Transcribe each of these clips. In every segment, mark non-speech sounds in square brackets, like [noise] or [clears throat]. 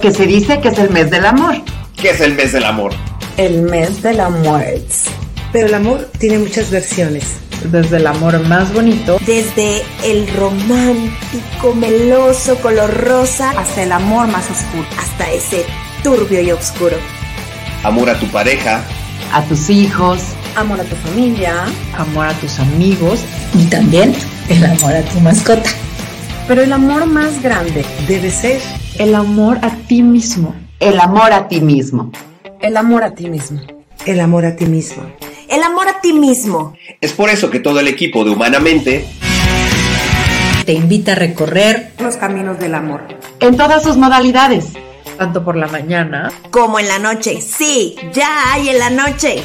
que se dice que es el mes del amor. ¿Qué es el mes del amor? El mes del amor. Pero el amor tiene muchas versiones. Desde el amor más bonito, desde el romántico, meloso, color rosa, hasta el amor más oscuro, hasta ese turbio y oscuro. Amor a tu pareja, a tus hijos, amor a tu familia, amor a tus amigos y también el amor a tu mascota. Pero el amor más grande debe ser el amor a ti mismo. El amor a ti mismo. El amor a ti mismo. El amor a ti mismo. El amor a ti mismo. Es por eso que todo el equipo de Humanamente te invita a recorrer los caminos del amor. En todas sus modalidades. Tanto por la mañana como en la noche. Sí, ya hay en la noche.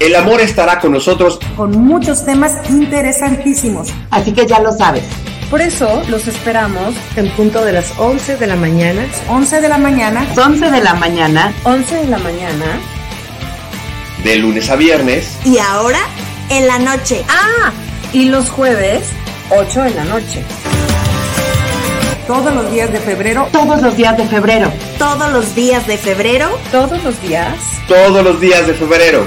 El amor estará con nosotros con muchos temas interesantísimos. Así que ya lo sabes. Por eso los esperamos en punto de las 11 de la mañana. 11 de la mañana. 11 de la mañana. 11 de la mañana. De lunes a viernes. Y ahora en la noche. Ah, y los jueves 8 de la noche. Todos los días de febrero. Todos los días de febrero. Todos los días de febrero. Todos los días. Todos los días de febrero.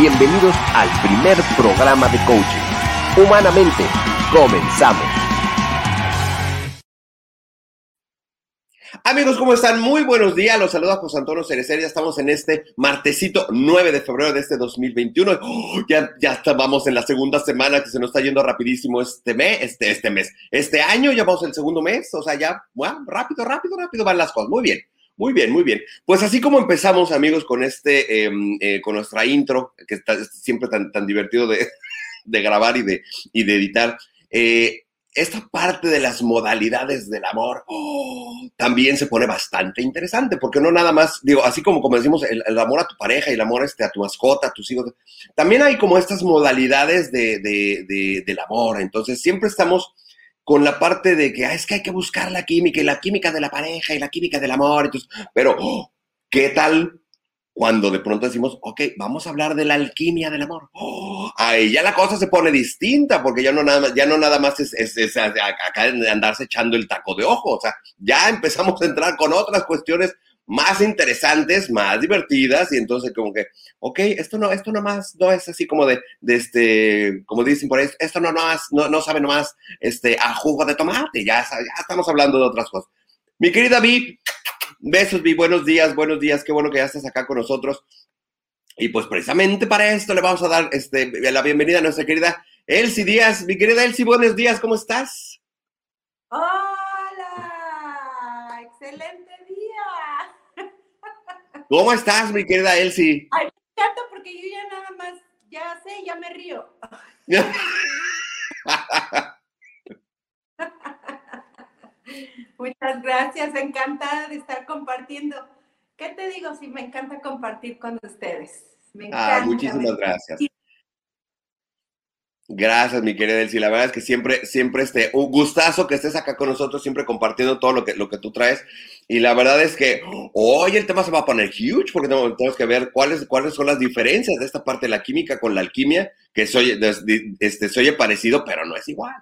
Bienvenidos al primer programa de coaching. Humanamente, comenzamos. Amigos, ¿cómo están? Muy buenos días. Los saluda José Antonio Cerecer. Ya estamos en este martesito 9 de febrero de este 2021. Oh, ya, ya vamos en la segunda semana que se nos está yendo rapidísimo este mes, este, este mes. Este año ya vamos el segundo mes. O sea, ya, rápido, rápido, rápido van las cosas. Muy bien. Muy bien, muy bien. Pues así como empezamos, amigos, con este, eh, eh, con nuestra intro, que está siempre tan, tan divertido de, grabar y de, y de editar, eh, esta parte de las modalidades del amor oh, también se pone bastante interesante, porque no nada más, digo, así como, como decimos, el, el, amor a tu pareja y el amor este, a tu mascota, a tus hijos, también hay como estas modalidades de, de, de, del amor. Entonces, siempre estamos con la parte de que ah, es que hay que buscar la química y la química de la pareja y la química del amor. Entonces, pero, oh, ¿qué tal cuando de pronto decimos, ok, vamos a hablar de la alquimia del amor? Oh, ahí ya la cosa se pone distinta porque ya no nada más, ya no nada más es, es, es de andarse echando el taco de ojo. O sea, ya empezamos a entrar con otras cuestiones más interesantes, más divertidas, y entonces como que, ok, esto no, esto nomás no es así como de, de este, como dicen por ahí, esto no, nomás, no, no sabe nomás este, a jugo de tomate, ya, ya estamos hablando de otras cosas. Mi querida Vi, besos Vi, buenos días, buenos días, qué bueno que ya estás acá con nosotros. Y pues precisamente para esto le vamos a dar este, la bienvenida a nuestra querida Elsie Díaz. Mi querida Elsie, buenos días, ¿cómo estás? Hola, excelente. ¿Cómo estás, mi querida Elsie? Ay, me encanta porque yo ya nada más, ya sé, ya me río. [laughs] Muchas gracias, encantada de estar compartiendo. ¿Qué te digo? Sí, me encanta compartir con ustedes. Me encanta. Ah, muchísimas gracias. Gracias, mi querida Elsie. La verdad es que siempre, siempre este, un gustazo que estés acá con nosotros, siempre compartiendo todo lo que, lo que tú traes. Y la verdad es que hoy el tema se va a poner huge porque tenemos que ver cuáles, cuáles son las diferencias de esta parte de la química con la alquimia, que soy, este, se oye parecido, pero no es igual.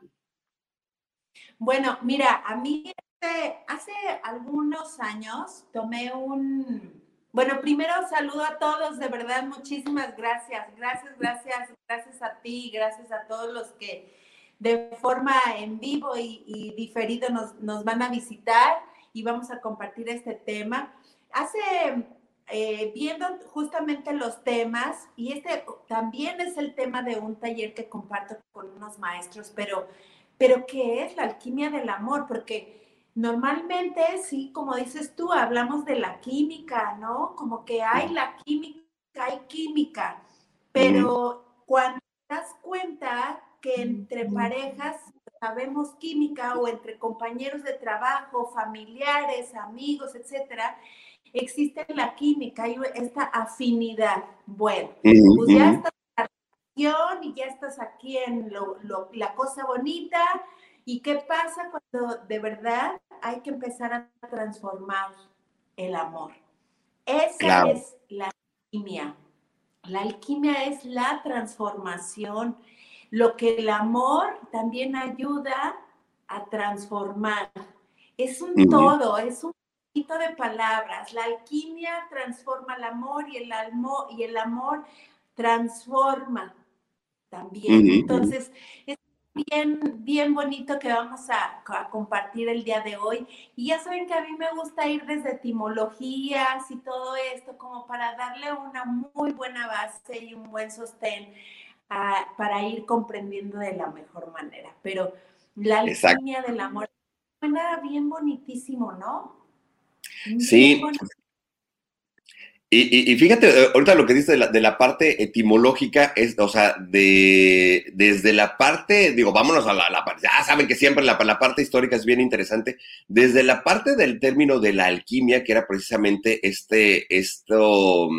Bueno, mira, a mí este, hace algunos años tomé un, bueno, primero saludo a todos, de verdad, muchísimas gracias, gracias, gracias, gracias a ti, gracias a todos los que de forma en vivo y, y diferido nos, nos, van a visitar y vamos a compartir este tema. Hace, eh, viendo justamente los temas, y este también es el tema de un taller que comparto con unos maestros, pero, pero ¿qué es la alquimia del amor? Porque normalmente, sí, como dices tú, hablamos de la química, ¿no? Como que hay la química, hay química, pero cuando te das cuenta que entre parejas sabemos química o entre compañeros de trabajo, familiares, amigos, etcétera, existe la química y esta afinidad. Bueno, pues ya estás en la relación y ya estás aquí en lo, lo, la cosa bonita. ¿Y qué pasa cuando de verdad hay que empezar a transformar el amor? Esa claro. es la alquimia. La alquimia es la transformación lo que el amor también ayuda a transformar. Es un uh -huh. todo, es un poquito de palabras. La alquimia transforma el amor y el, almo y el amor transforma también. Uh -huh. Entonces, es bien, bien bonito que vamos a, a, compartir el día de hoy. Y ya saben que a mí me gusta ir desde etimologías y todo esto como para darle una muy buena base y un buen sostén a, para ir comprendiendo de la mejor manera. Pero la alquimia del amor suena bien bonitísimo, ¿no? Sí. Y, y, y, fíjate, eh, ahorita lo que dice de la, de la, parte etimológica es, o sea, de, desde la parte, digo, vámonos a la, la ya saben que siempre la, la, parte histórica es bien interesante, desde la parte del término de la alquimia, que era precisamente este, esto,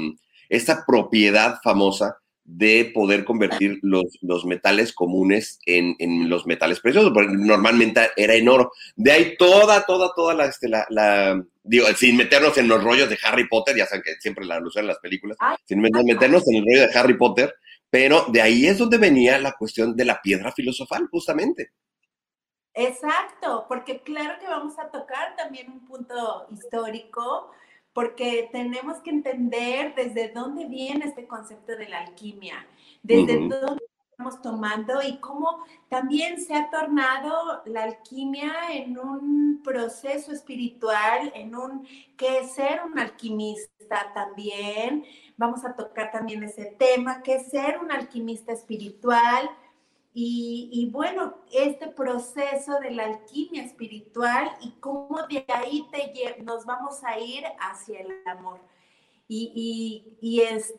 esta propiedad famosa de poder convertir los, los metales comunes en, en, los metales preciosos, porque normalmente era en oro. De ahí toda, toda, toda la, este, la, la, digo, sin meternos en los rollos de Harry Potter, ya saben que siempre la alusión en las películas, sin meternos en el rollo de Harry Potter, pero de ahí es donde venía la cuestión de la piedra filosofal, justamente. Exacto, porque claro que vamos a tocar también un punto histórico, porque tenemos que entender desde dónde viene este concepto de la alquimia, desde uh -huh. dónde estamos tomando y cómo también se ha tornado la alquimia en un proceso espiritual, en un que es ser un alquimista también. Vamos a tocar también ese tema, que es ser un alquimista espiritual y, y, bueno, este proceso de la alquimia espiritual y cómo de ahí te, nos vamos a ir hacia el amor. Y, y, y, es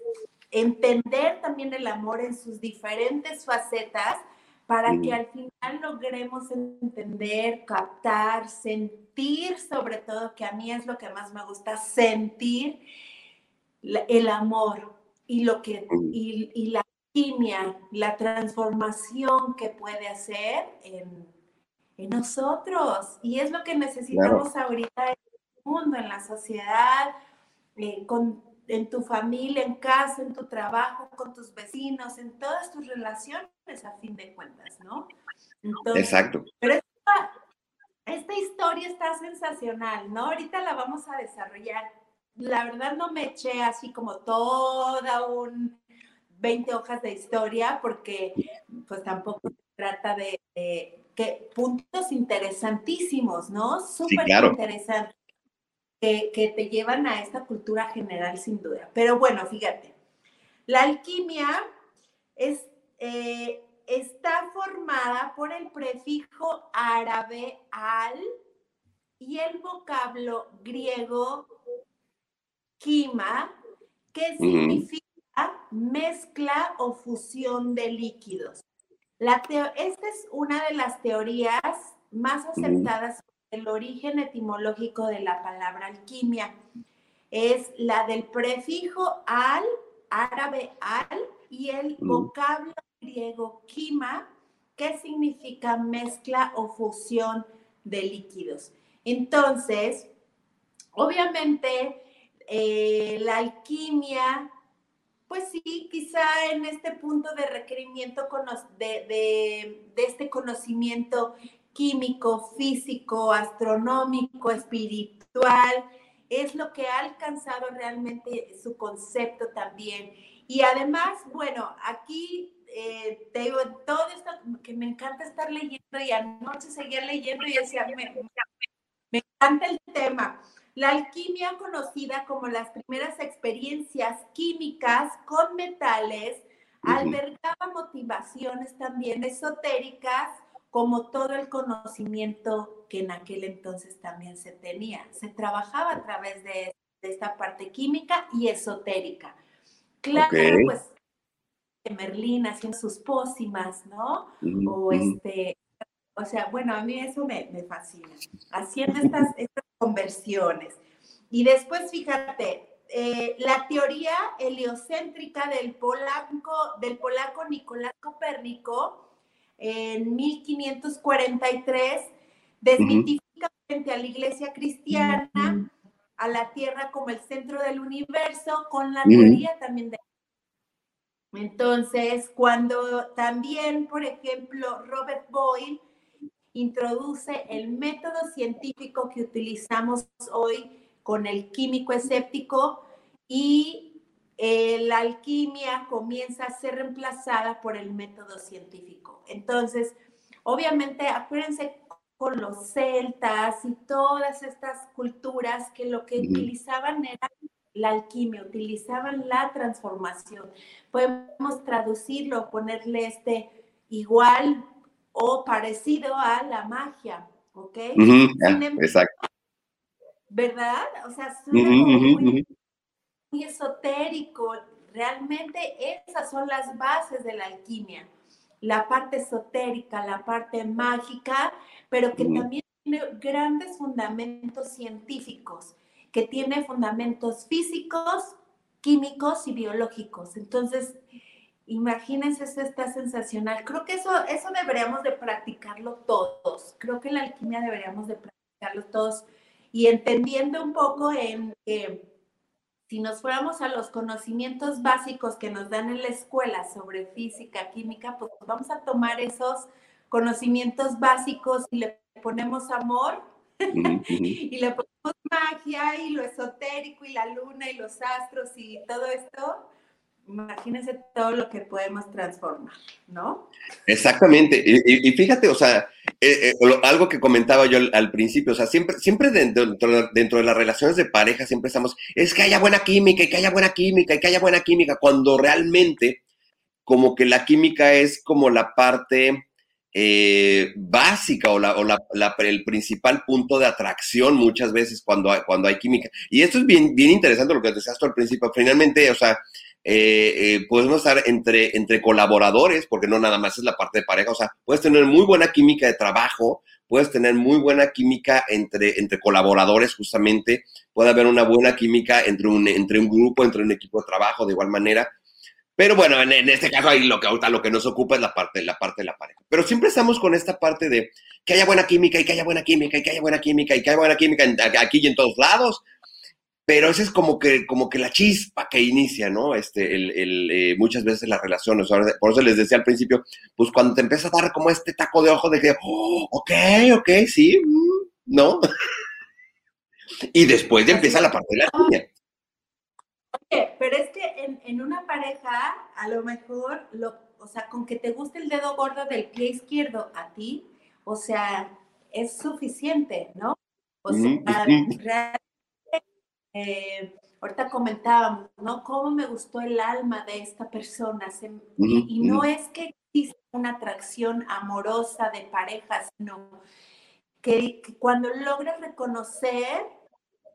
entender también el amor en sus diferentes facetas para que al final logremos entender, captar, sentir, sobre todo, que a mí es lo que más me gusta, sentir el amor y lo que y, y la alquimia, la transformación que puede hacer en, en nosotros. Y es lo que necesitamos claro. ahorita en el mundo, en la sociedad, eh, con, en tu familia, en casa, en tu trabajo, con tus vecinos, en todas tus relaciones, a fin de cuentas, ¿no? Entonces, Exacto. Pero esta, esta historia está sensacional, ¿no? Ahorita la vamos a desarrollar. La verdad no me eché así como toda un 20 hojas de historia porque pues tampoco se trata de, de que puntos interesantísimos, ¿no? Súper sí, claro. interesantes que, que, te llevan a esta cultura general sin duda. Pero bueno, fíjate, la alquimia es, eh, está formada por el prefijo árabe al y el vocablo griego quima, que significa mezcla o fusión de líquidos. La esta es una de las teorías más aceptadas sobre el origen etimológico de la palabra alquimia. Es la del prefijo al, árabe al, y el vocablo griego quima, que significa mezcla o fusión de líquidos. Entonces, obviamente, eh, la alquimia pues sí, quizá en este punto de requerimiento de, este conocimiento químico, físico, astronómico, espiritual, es lo que ha alcanzado realmente su concepto también. Y además, bueno, aquí eh, te digo, todo esto que me encanta estar leyendo y anoche seguía leyendo y decía, me, me encanta el tema. La alquimia, conocida como las primeras experiencias químicas con metales, albergaba motivaciones también esotéricas, como todo el conocimiento que en aquel entonces también se tenía. Se trabajaba a través de, esta parte química y esotérica. Claro, pues Merlín haciendo sus pócimas, ¿no? o este, o sea, bueno, a mí eso me, fascina, haciendo estas, estas conversiones. Y después, fíjate, eh, la teoría heliocéntrica del polaco, del polaco Nicolás Copérnico en 1543 desmitifica frente a la iglesia cristiana a la Tierra como el centro del universo con la teoría también de entonces, cuando también, por ejemplo, Robert Boyle introduce el método científico que utilizamos hoy con el químico escéptico y eh, la alquimia comienza a ser reemplazada por el método científico. Entonces, obviamente, acuérdense con los celtas y todas estas culturas que lo que utilizaban era la alquimia, utilizaban la transformación. Podemos traducirlo, ponerle este igual o parecido a la magia, ¿ok? exacto. ¿Verdad? O sea, suena muy, esotérico. Realmente esas son las bases de la alquimia. La parte esotérica, la parte mágica, pero que también tiene grandes fundamentos científicos, que tiene fundamentos físicos, químicos y biológicos. Entonces, imagínense, eso está sensacional. Creo que eso, eso deberíamos de practicarlo todos. Creo que la alquimia deberíamos de practicarlo todos y entendiendo un poco en que si nos fuéramos a los conocimientos básicos que nos dan en la escuela sobre física, química, pues vamos a tomar esos conocimientos básicos y le ponemos amor [laughs] y le ponemos magia y lo esotérico y la luna y los astros y todo esto imagínense todo lo que podemos transformar, ¿no? Exactamente. Y, fíjate, o sea, eh, eh, algo que comentaba yo al, principio, o sea, siempre, siempre dentro, dentro, de las relaciones de pareja siempre estamos, es que haya buena química y que haya buena química y que haya buena química, cuando realmente como que la química es como la parte eh, básica o, la, o la, el principal punto de atracción muchas veces cuando hay, cuando hay química. Y esto es bien, bien interesante lo que decías tú al principio. Finalmente, o sea, eh, eh, estar entre, entre colaboradores, porque no nada más es la parte de pareja, o sea, puedes tener muy buena química de trabajo, puedes tener muy buena química entre, entre colaboradores justamente, puede haber una buena química entre un, entre un grupo, entre un equipo de trabajo de igual manera. Pero bueno, en, este caso ahí lo que ahorita lo que nos ocupa es la parte, la parte de la pareja. Pero siempre estamos con esta parte de que haya buena química y que haya buena química y que haya buena química y que haya buena química aquí y en todos lados pero esa es como que, como que la chispa que inicia, ¿no? Este, el, eh, muchas veces las relaciones. Por eso les decía al principio, pues cuando te empieza a dar como este taco de ojo de que, oh, ok, ok, sí, mm, ¿no? [laughs] y después ya empieza la parte de la niña. Oye, pero es que en, en, una pareja, a lo mejor, lo, o sea, con que te guste el dedo gordo del pie izquierdo a ti, o sea, es suficiente, ¿no? O sea, realmente eh, ahorita comentábamos, ¿no? Cómo me gustó el alma de esta persona. y, no es que exista una atracción amorosa de pareja, sino que, cuando logras reconocer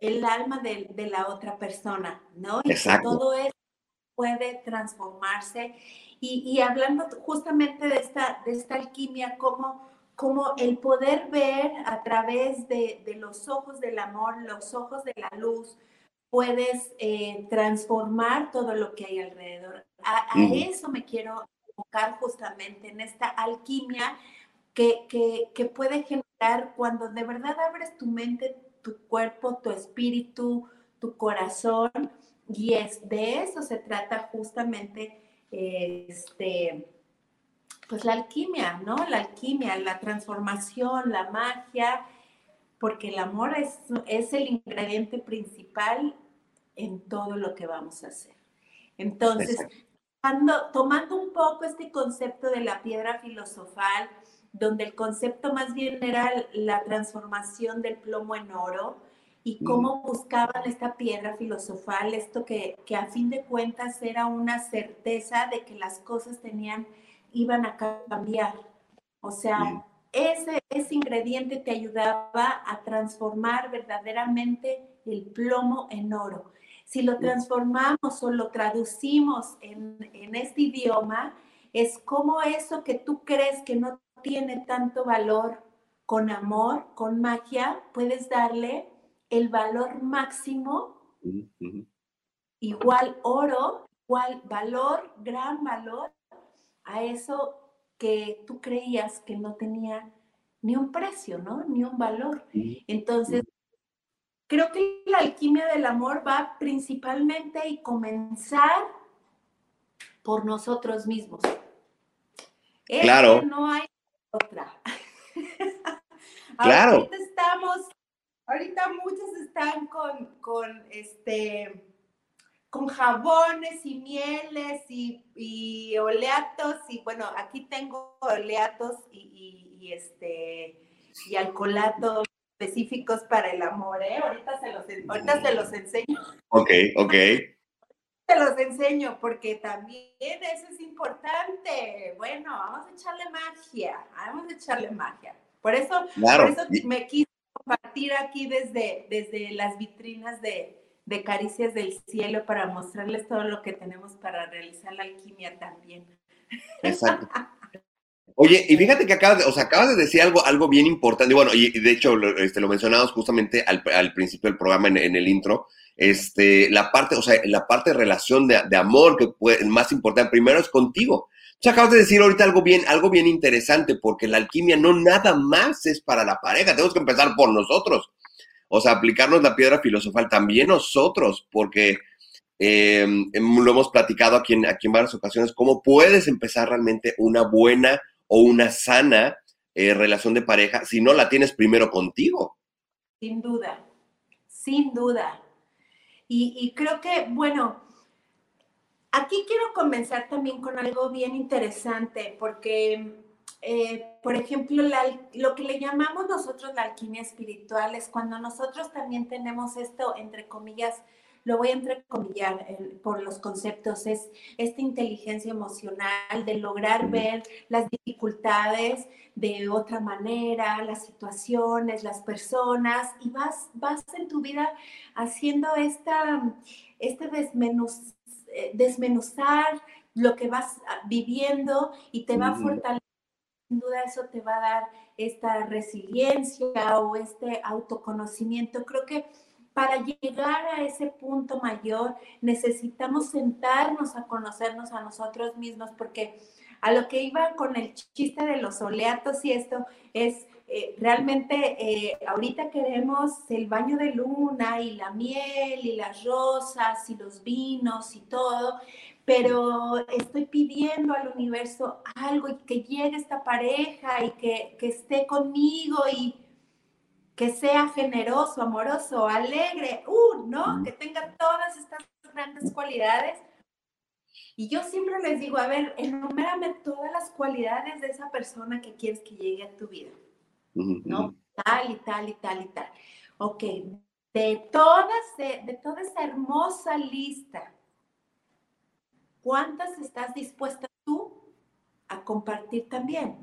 el alma de, la otra persona, ¿no? Y todo eso puede transformarse. Y, hablando justamente de esta, de esta alquimia, como como el poder ver a través de, los ojos del amor, los ojos de la luz, puedes eh, transformar todo lo que hay alrededor. A, eso me quiero enfocar justamente en esta alquimia que, que, puede generar cuando de verdad abres tu mente, tu cuerpo, tu espíritu, tu corazón, y es de eso se trata justamente este pues la alquimia, ¿no? La alquimia, la transformación, la magia, porque el amor es, es el ingrediente principal en todo lo que vamos a hacer. Entonces, usando, tomando un poco este concepto de la piedra filosofal, donde el concepto más bien era la transformación del plomo en oro y cómo buscaban esta piedra filosofal, esto que, que a fin de cuentas era una certeza de que las cosas tenían, iban a cambiar. O sea, ese, ese ingrediente te ayudaba a transformar verdaderamente el plomo en oro. Si lo transformamos o lo traducimos en, en este idioma, es como eso que tú crees que no tiene tanto valor, con amor, con magia, puedes darle el valor máximo, igual oro, igual valor, gran valor, a eso que tú creías que no tenía ni un precio, ¿no? Ni un valor. Entonces, creo que la alquimia del amor va principalmente y comenzar por nosotros mismos. claro. no hay otra. [laughs] claro. Ahorita estamos, ahorita muchos están con, con este con jabones y mieles y, oleatos y bueno, aquí tengo oleatos y, este y alcoholatos específicos para el amor, ¿eh? Ahorita se los, ahorita se los enseño. Ok, ok. Te los enseño porque también eso es importante. Bueno, vamos a echarle magia, vamos a echarle magia. Por eso, por eso me quise compartir aquí desde, desde las vitrinas de, de Caricias del Cielo para mostrarles todo lo que tenemos para realizar la alquimia también. Exacto. Oye, y fíjate que acabas de, o sea, acabas de decir algo, algo bien importante, bueno, y, de hecho este, lo mencionamos justamente al, al principio del programa en, el intro, este, la parte, o sea, la parte de relación de, de amor que puede, más importante primero es contigo. O acabas de decir ahorita algo bien, algo bien interesante, porque la alquimia no nada más es para la pareja, tenemos que empezar por nosotros. O sea, aplicarnos la piedra filosofal también nosotros, porque eh, lo hemos platicado aquí en, varias ocasiones, cómo puedes empezar realmente una buena o una sana eh, relación de pareja si no la tienes primero contigo. Sin duda, sin duda. Y creo que, bueno, aquí quiero comenzar también con algo bien interesante, porque eh, por ejemplo, lo que le llamamos nosotros la alquimia espiritual es cuando nosotros también tenemos esto, entre comillas, lo voy a entrecomillar eh, por los conceptos, es esta inteligencia emocional de lograr ver las dificultades de otra manera, las situaciones, las personas, y vas, vas en tu vida haciendo esta, este desmenuz, eh, desmenuzar lo que vas viviendo y te va a fortalecer sin duda eso te va a dar esta resiliencia o este autoconocimiento. Creo que para llegar a ese punto mayor necesitamos sentarnos a conocernos a nosotros mismos porque a lo que iba con el chiste de los oleatos y esto es eh, realmente eh, ahorita queremos el baño de luna y la miel y las rosas y los vinos y todo, pero estoy pidiendo al universo algo y que llegue esta pareja y que, que esté conmigo y que sea generoso, amoroso, alegre, uh, ¿no? Que tenga todas estas grandes cualidades. Y yo siempre les digo, a ver, enumérame todas las cualidades de esa persona que quieres que llegue a tu vida, ¿no? Tal y tal y tal y tal. Ok, de todas, de, de toda esa hermosa lista, ¿Cuántas estás dispuesta tú a compartir también?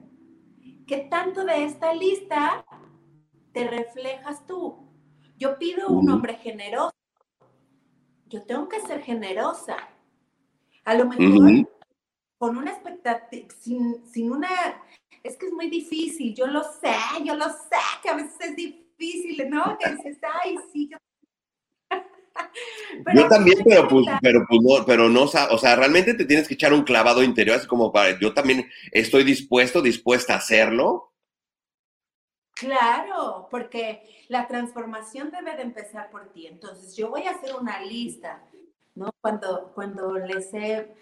¿Qué tanto de esta lista te reflejas tú? Yo pido un hombre generoso. Yo tengo que ser generosa. A lo mejor con una expectativa, sin, sin una... Es que es muy difícil, yo lo sé, yo lo sé, que a veces es difícil, ¿no? Que dices, ay, sí, yo [laughs] yo también, pero pues, pero pues no, pero no, o sea, realmente te tienes que echar un clavado interior, así como para, yo también estoy dispuesto, dispuesta a hacerlo. Claro, porque la transformación debe de empezar por ti. Entonces, yo voy a hacer una lista, ¿no? Cuando, cuando les he,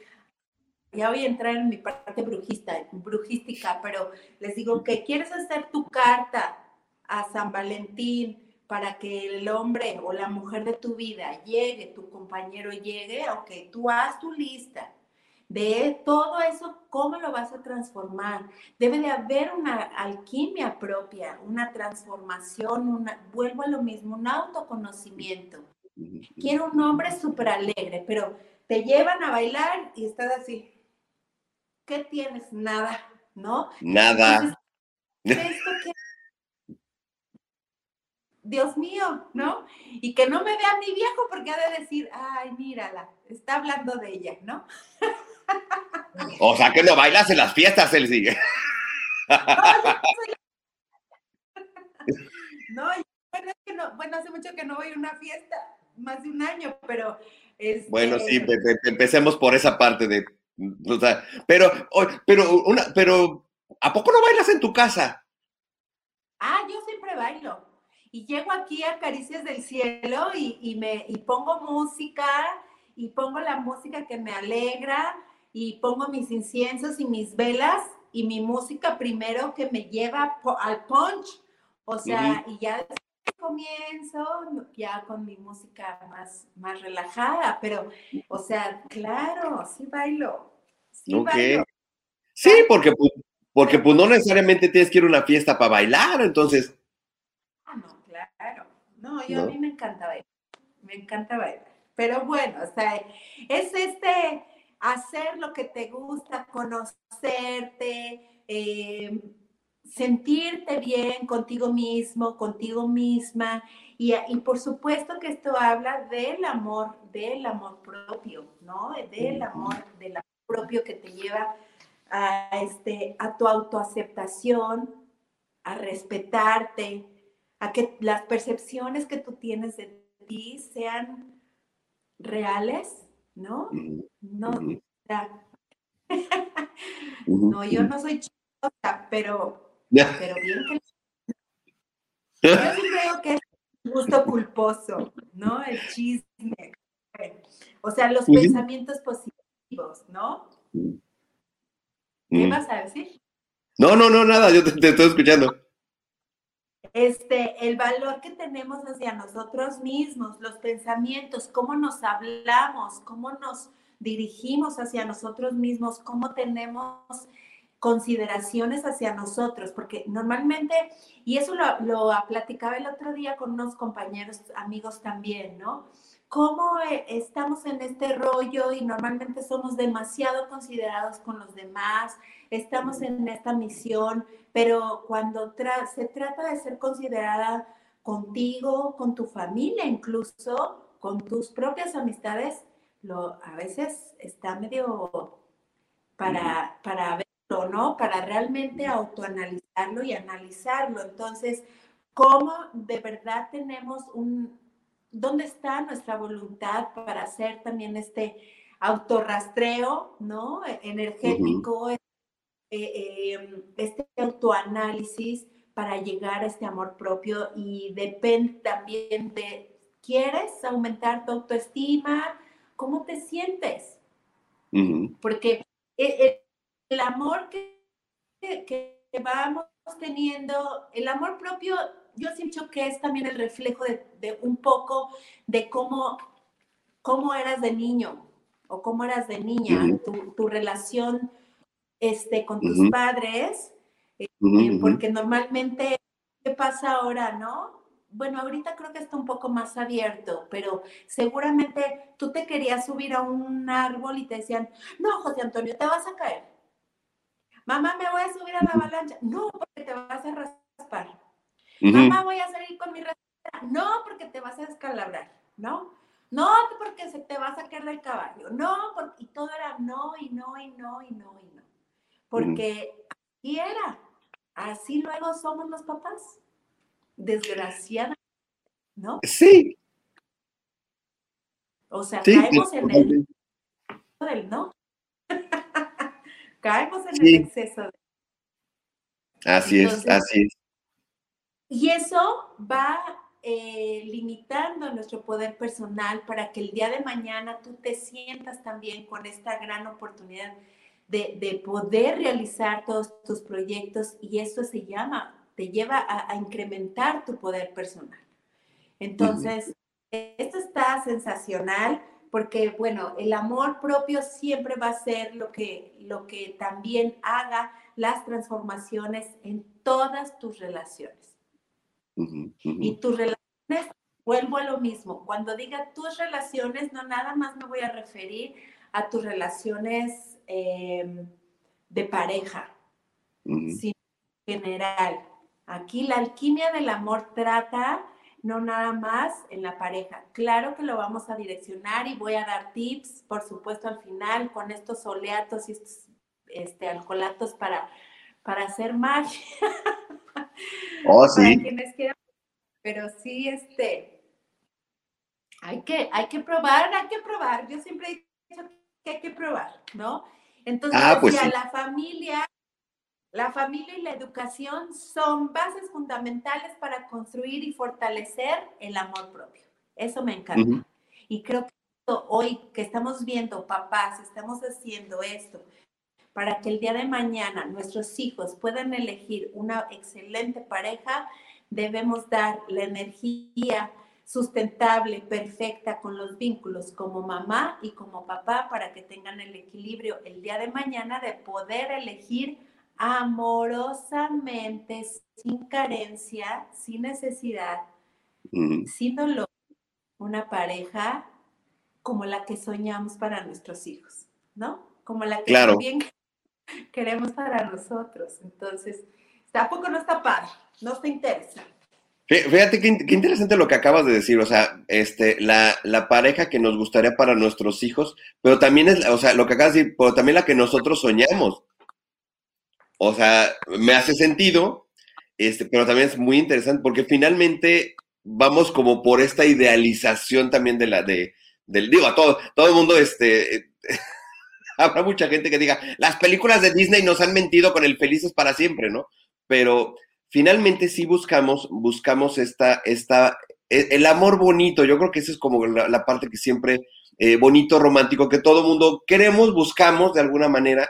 ya voy a entrar en mi parte brujista, brujística, pero les digo que quieres hacer tu carta a San Valentín, para que el hombre o la mujer de tu vida llegue, tu compañero llegue, ok, tú haz tu lista. de todo eso, cómo lo vas a transformar. Debe de haber una alquimia propia, una transformación, una, vuelvo a lo mismo, un autoconocimiento. Quiero un hombre súper alegre, pero te llevan a bailar y estás así. ¿Qué tienes? Nada, ¿no? Nada. Entonces. [laughs] Dios mío, ¿no? Y que no me vea mi viejo porque ha de decir, ay, mírala, está hablando de ella, ¿no? O sea que no bailas en las fiestas, él sigue. [laughs] No, bueno, es que no, bueno, hace mucho que no voy a una fiesta, más de un año, pero... Este... Bueno, sí, pe- pe- empecemos por esa parte de... o sea, pero, pero, una, pero, ¿a poco no bailas en tu casa? Ah, yo siempre bailo. Y llego aquí a Caricias del Cielo y, y me, y pongo música, y pongo la música que me alegra, y pongo mis inciensos y mis velas, y mi música primero que me lleva al punch. O sea, y ya comienzo ya con mi música más, más relajada, pero, o sea, claro, sí bailo. Sí Ok. bailo. Sí, porque, pues, porque pues no necesariamente tienes que ir a una fiesta para bailar, entonces... No, claro. No, yo a mí me encanta bailar. Me encanta bailar. Pero bueno, o sea, es este hacer lo que te gusta, conocerte, eh, sentirte bien contigo mismo, contigo misma. Y, y por supuesto que esto habla del amor, del amor propio, ¿no? Del amor, del amor propio que te lleva a, este, a tu autoaceptación, a respetarte, a que las percepciones que tú tienes de ti sean reales, ¿no? No, o sea, no, yo no soy chistosa, pero, pero bien que... [laughs] Yo sí creo que es un gusto culposo, ¿no? El chisme. O sea, los pensamientos positivos, ¿no? ¿Qué vas a decir? No, no, no, nada, yo te, te estoy escuchando. Este, el valor que tenemos hacia nosotros mismos, los pensamientos, cómo nos hablamos, cómo nos dirigimos hacia nosotros mismos, cómo tenemos consideraciones hacia nosotros, porque normalmente, y eso lo, lo platicaba el otro día con unos compañeros, amigos también, ¿no? Cómo eh, estamos en este rollo y normalmente somos demasiado considerados con los demás, estamos en esta misión, pero cuando tra se trata de ser considerada contigo, con tu familia incluso, con tus propias amistades, lo, a veces está medio para, para verlo, ¿no? Para realmente autoanalizarlo y analizarlo. Entonces, ¿cómo de verdad tenemos un, dónde está nuestra voluntad para hacer también este autorrastreo, ¿no? Energético, uh -huh. eh, eh, este autoanálisis para llegar a este amor propio y depende también de, ¿quieres aumentar tu autoestima? ¿Cómo te sientes? Uh -huh. Porque el, el amor que, que, vamos teniendo, el amor propio, yo siento que es también el reflejo de, de un poco de cómo, cómo eras de niño o cómo eras de niña, uh -huh. tu, tu, relación este, con tus uh -huh. padres, eh, porque normalmente, ¿qué pasa ahora, no? Bueno, ahorita creo que está un poco más abierto, pero seguramente tú te querías subir a un árbol y te decían, no, José Antonio, te vas a caer. Mamá, me voy a subir a la avalancha. No, porque te vas a raspar. Uh -huh. Mamá, voy a salir con mi receta. No, porque te vas a descalabrar, ¿no? No, porque se te va a sacar del caballo. No, porque... y todo era no, y no, y no, y no, y no. Porque uh -huh. así era. Así luego somos los papás. Desgraciadamente, ¿no? Sí. O sea, sí, caemos en el, del no. [laughs] caemos en sí. el exceso. De... Así Entonces, es, así es. Y eso va eh, limitando nuestro poder personal para que el día de mañana tú te sientas también con esta gran oportunidad de, de poder realizar todos tus proyectos y eso se llama te lleva a, incrementar tu poder personal. Entonces, esto está sensacional. porque bueno, el amor propio siempre va a ser lo que, lo que también haga las transformaciones en todas tus relaciones. Y tus relaciones, vuelvo a lo mismo, cuando diga tus relaciones, no nada más me voy a referir a tus relaciones eh, de pareja, sino en general. Aquí la alquimia del amor trata no nada más en la pareja. Claro que lo vamos a direccionar y voy a dar tips, por supuesto, al final con estos oleatos y estos este, alcoholatos para, para hacer magia. [laughs] Oh, [laughs] sí. quienes quieran. Pero sí, este, hay que, hay que probar, hay que probar. Yo siempre he dicho que hay que probar, ¿no? Entonces, ah, pues la familia la familia y la educación son bases fundamentales para construir y fortalecer el amor propio. Eso me encanta. Y creo que hoy que estamos viendo papás, estamos haciendo esto para que el día de mañana nuestros hijos puedan elegir una excelente pareja, debemos dar la energía sustentable, perfecta con los vínculos como mamá y como papá para que tengan el equilibrio el día de mañana de poder elegir amorosamente, sin carencia, sin necesidad, sin dolor, una pareja como la que soñamos para nuestros hijos, ¿no? Como la que también [laughs] queremos para nosotros. Entonces, tampoco no está padre, no está interesante. Fíjate qué, interesante lo que acabas de decir, o sea, este, la, la, pareja que nos gustaría para nuestros hijos, pero también es, o sea, lo que acabas de decir, pero también la que nosotros soñamos. O sea, me hace sentido, este, pero también es muy interesante porque finalmente vamos como por esta idealización también de la, de, del, digo, a todo, todo el mundo, este, habrá mucha gente que diga, las películas de Disney nos han mentido con el felices para siempre, ¿no? Pero finalmente sí buscamos, buscamos esta, esta, e, el amor bonito, yo creo que esa es como la, parte que siempre, eh, bonito, romántico, que todo mundo queremos, buscamos de alguna manera,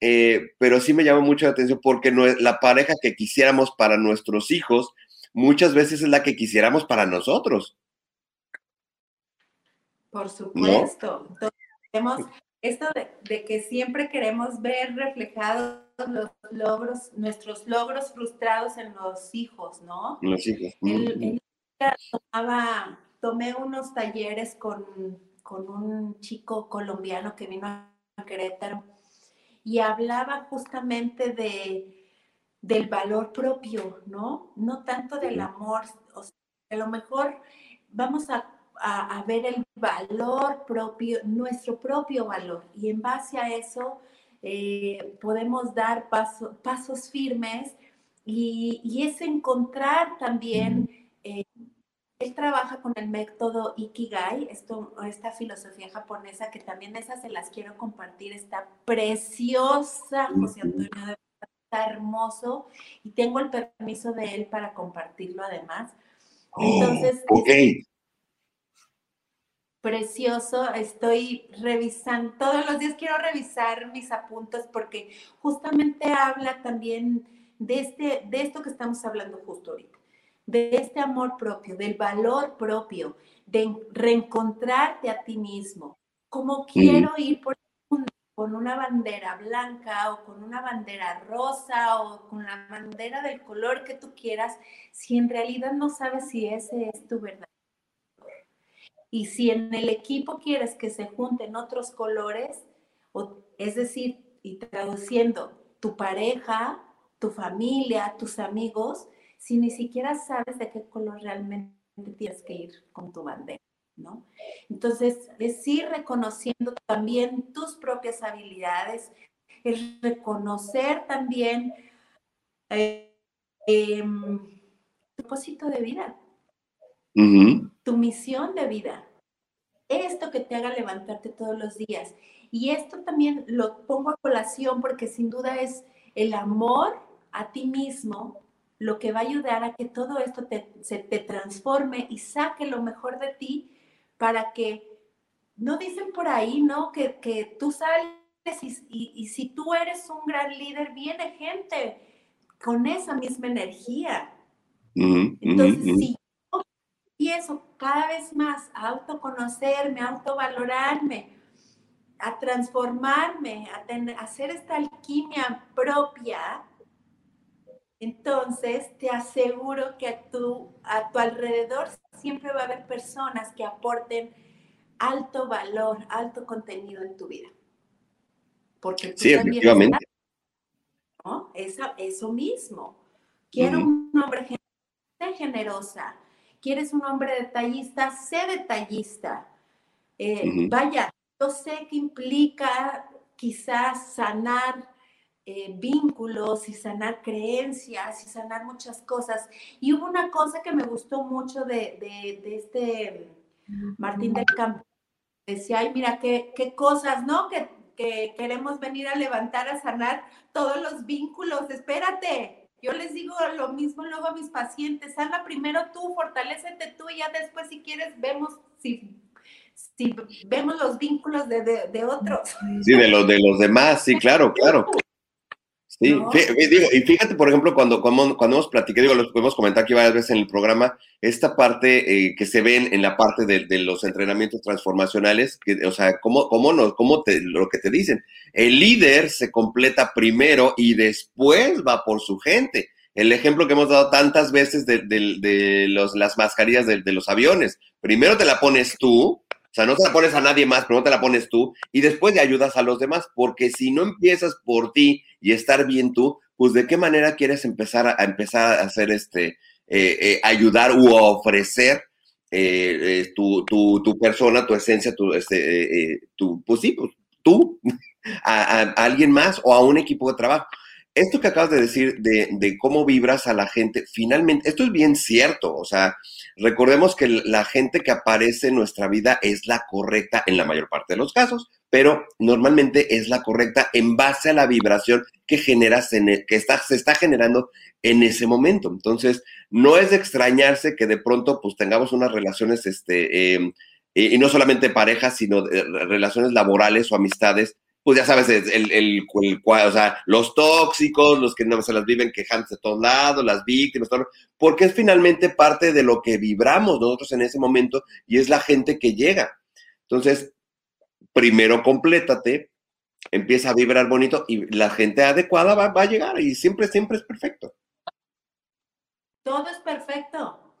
eh, pero sí me llama mucho la atención porque no es la pareja que quisiéramos para nuestros hijos muchas veces es la que quisiéramos para nosotros. Por supuesto. Entonces, tenemos esto de, que siempre queremos ver reflejados los logros, nuestros logros frustrados en los hijos, ¿no? Los hijos. tomé unos talleres con, con un chico colombiano que vino a Querétaro y hablaba justamente de, del valor propio, ¿no? No tanto del amor. O sea, a lo mejor vamos a, ver el valor propio, nuestro propio valor, y en base a eso eh, podemos dar pasos firmes y, y, es encontrar también él trabaja con el método Ikigai, esto, esta filosofía japonesa que también esas se las quiero compartir, está preciosa, José Antonio, está hermoso y tengo el permiso de él para compartirlo además. Oh, Entonces, precioso, estoy revisando, todos los días quiero revisar mis apuntes porque justamente habla también de, este, de esto que estamos hablando justo ahorita de este amor propio, del valor propio, de reencontrarte a ti mismo. Como quiero ir por con una bandera blanca o con una bandera rosa o con la bandera del color que tú quieras, si en realidad no sabes si ese es tu verdad. Y si en el equipo quieres que se junten otros colores, o, es decir, y traduciendo, tu pareja, tu familia, tus amigos, si ni siquiera sabes de qué color realmente tienes que ir con tu bandera, ¿no? Entonces, es ir reconociendo también tus propias habilidades, es reconocer también eh, em, tu propósito de vida, tu misión de vida, esto que te haga levantarte todos los días. Y esto también lo pongo a colación porque sin duda es el amor a ti mismo lo que va a ayudar a que todo esto se te transforme y saque lo mejor de ti para que, no dicen por ahí, ¿no? Que, que tú sales y, si tú eres un gran líder, viene gente con esa misma energía. Entonces, si yo empiezo cada vez más a autoconocerme, a autovalorarme, a transformarme, a, tener, a hacer esta alquimia propia, entonces te aseguro que a tu, a tu alrededor siempre va a haber personas que aporten alto valor, alto contenido en tu vida. Porque tú sí, efectivamente. ¿no? Esa, eso mismo. Quiero uh -huh. un hombre generosa. ¿Quieres un hombre detallista? Sé detallista. Eh, uh -huh. Vaya, yo sé que implica quizás sanar eh, vínculos y sanar creencias y sanar muchas cosas. Y hubo una cosa que me gustó mucho de, de, de este Martín del Campo. Decía, ay, mira, qué, qué cosas, ¿no? Que, que queremos venir a levantar, a sanar todos los vínculos. Espérate, yo les digo lo mismo luego a mis pacientes, sana primero tú, fortalecete tú y ya después si quieres vemos si, si vemos los vínculos de, de, de otros. Sí, de los, de los demás, sí, claro, claro. Sí, no. digo, y fíjate, por ejemplo, cuando, cuando, cuando hemos platicado, digo, lo podemos comentar aquí varias veces en el programa, esta parte eh, que se ven en la parte de, de, los entrenamientos transformacionales, que, o sea, cómo, cómo, no, cómo te, lo que te dicen, el líder se completa primero y después va por su gente. El ejemplo que hemos dado tantas veces de, de, de los, las mascarillas de, de los aviones, primero te la pones tú, o sea, no te la pones a nadie más, pero no te la pones tú y después le ayudas a los demás, porque si no empiezas por ti y estar bien tú, pues de qué manera quieres empezar a, empezar a hacer este, eh, eh, ayudar u ofrecer eh, tu, tu, tu, persona, tu esencia, tu, este, pues sí, pues tú [laughs] a, alguien más o a un equipo de trabajo. Esto que acabas de decir de, de cómo vibras a la gente, finalmente, esto es bien cierto, o sea, Recordemos que la gente que aparece en nuestra vida es la correcta en la mayor parte de los casos, pero normalmente es la correcta en base a la vibración que generas en el, que está, se está generando en ese momento. Entonces, no es de extrañarse que de pronto pues tengamos unas relaciones, este, eh, y no solamente parejas, sino relaciones laborales o amistades pues ya sabes, el, el, el, el, o sea, los tóxicos, los que no se las viven quejándose de todos lados, las víctimas, todo, porque es finalmente parte de lo que vibramos nosotros en ese momento y es la gente que llega. Entonces, primero complétate, empieza a vibrar bonito y la gente adecuada va, va a llegar y siempre, siempre es perfecto. Todo es perfecto.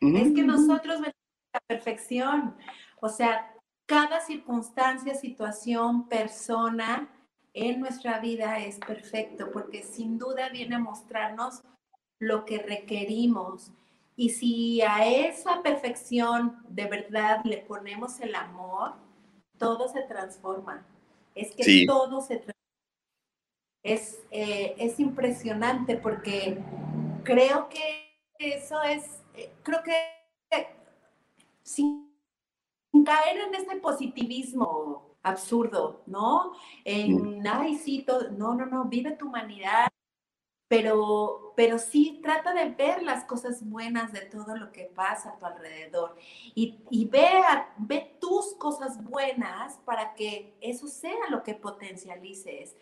Es que nosotros venimos a la perfección. O sea, cada circunstancia, situación, persona en nuestra vida es perfecto, porque sin duda viene a mostrarnos lo que requerimos. Y si a esa perfección de verdad le ponemos el amor, todo se transforma. Es que sí. todo se transforma. Es, eh, es impresionante porque creo que eso es, eh, creo que sin caer en este positivismo absurdo, ¿no? En, ay, sí, todo, no, no, no, vive tu humanidad, pero, pero sí trata de ver las cosas buenas de todo lo que pasa a tu alrededor y, y ve, a, ve tus cosas buenas para que eso sea lo que potencialices,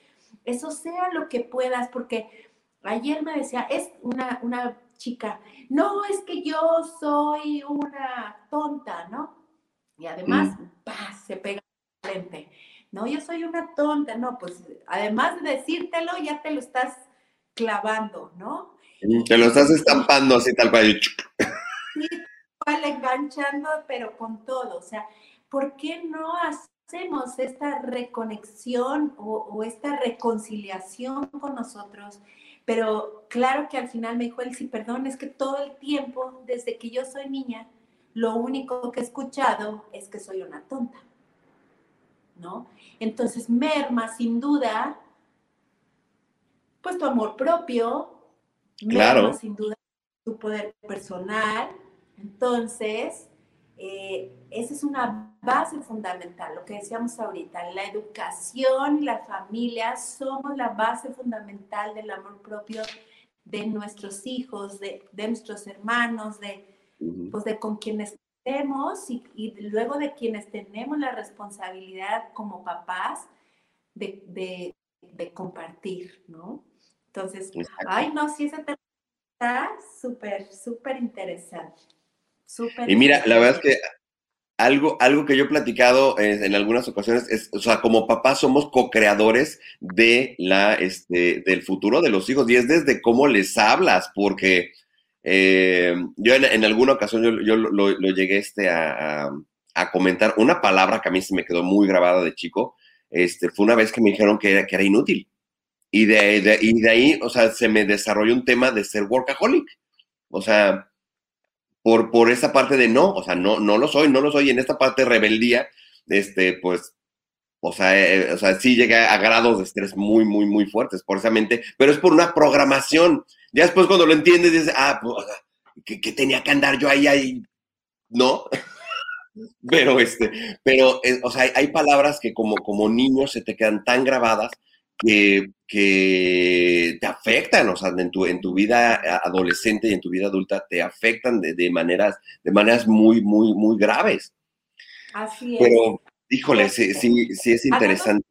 eso sea lo que puedas, porque ayer me decía, es una, una chica, no, es que yo soy una tonta, ¿no? Y además, mm. se pega frente. No, yo soy una tonta, no, pues además de decírtelo, ya te lo estás clavando, ¿no? Te lo estás estampando así tal cual. Sí, enganchando, pero con todo. O sea, ¿por qué no hacemos esta reconexión o, o esta reconciliación con nosotros? Pero claro que al final me dijo él, sí, perdón, es que todo el tiempo, desde que yo soy niña, lo único que he escuchado es que soy una tonta, ¿no? Entonces merma sin duda, pues tu amor propio, claro. merma sin duda tu poder personal. Entonces, eh, esa es una base fundamental, lo que decíamos ahorita, la educación y la familia somos la base fundamental del amor propio de nuestros hijos, de, de nuestros hermanos, de, pues de con quienes estemos y, y, luego de quienes tenemos la responsabilidad como papás de, de, de compartir, ¿no? Entonces, Exacto. ay, no, sí, ese tema está súper, súper interesante. Súper Y mira, la verdad es que algo, algo que yo he platicado en, en algunas ocasiones es, o sea, como papás somos co-creadores de la, este, del futuro de los hijos y es desde cómo les hablas, porque eh, yo en, en, alguna ocasión yo, yo lo, lo, llegué este a, a, comentar una palabra que a mí se me quedó muy grabada de chico, este, fue una vez que me dijeron que era, que era inútil. Y de, de, y de ahí, o sea, se me desarrolló un tema de ser workaholic. O sea, por, por esa parte de no, o sea, no, no lo soy, no lo soy. En esta parte de rebeldía, este, pues, o sea, eh, o sea, sí llegué a grados de estrés muy, muy, muy fuertes, precisamente, pero es por una programación. Ya después cuando lo entiendes, dices, ah, pues, que, que tenía que andar yo ahí, ahí, ¿no? [laughs] pero, este, pero, eh, o sea, hay, hay, palabras que como, como niños se te quedan tan grabadas que, que, te afectan, o sea, en tu, en tu vida adolescente y en tu vida adulta te afectan de, de maneras, de maneras muy, muy, muy graves. Así es. Pero, híjole, sí, sí, sí es interesante.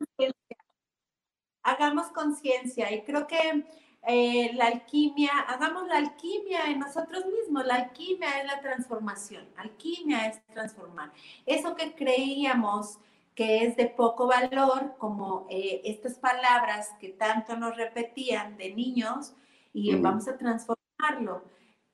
Hagamos conciencia y creo que eh, la alquimia, hagamos la alquimia en nosotros mismos. La alquimia es la transformación. Alquimia es transformar. Eso que creíamos que es de poco valor, como eh, estas palabras que tanto nos repetían de niños, y mm. vamos a transformarlo.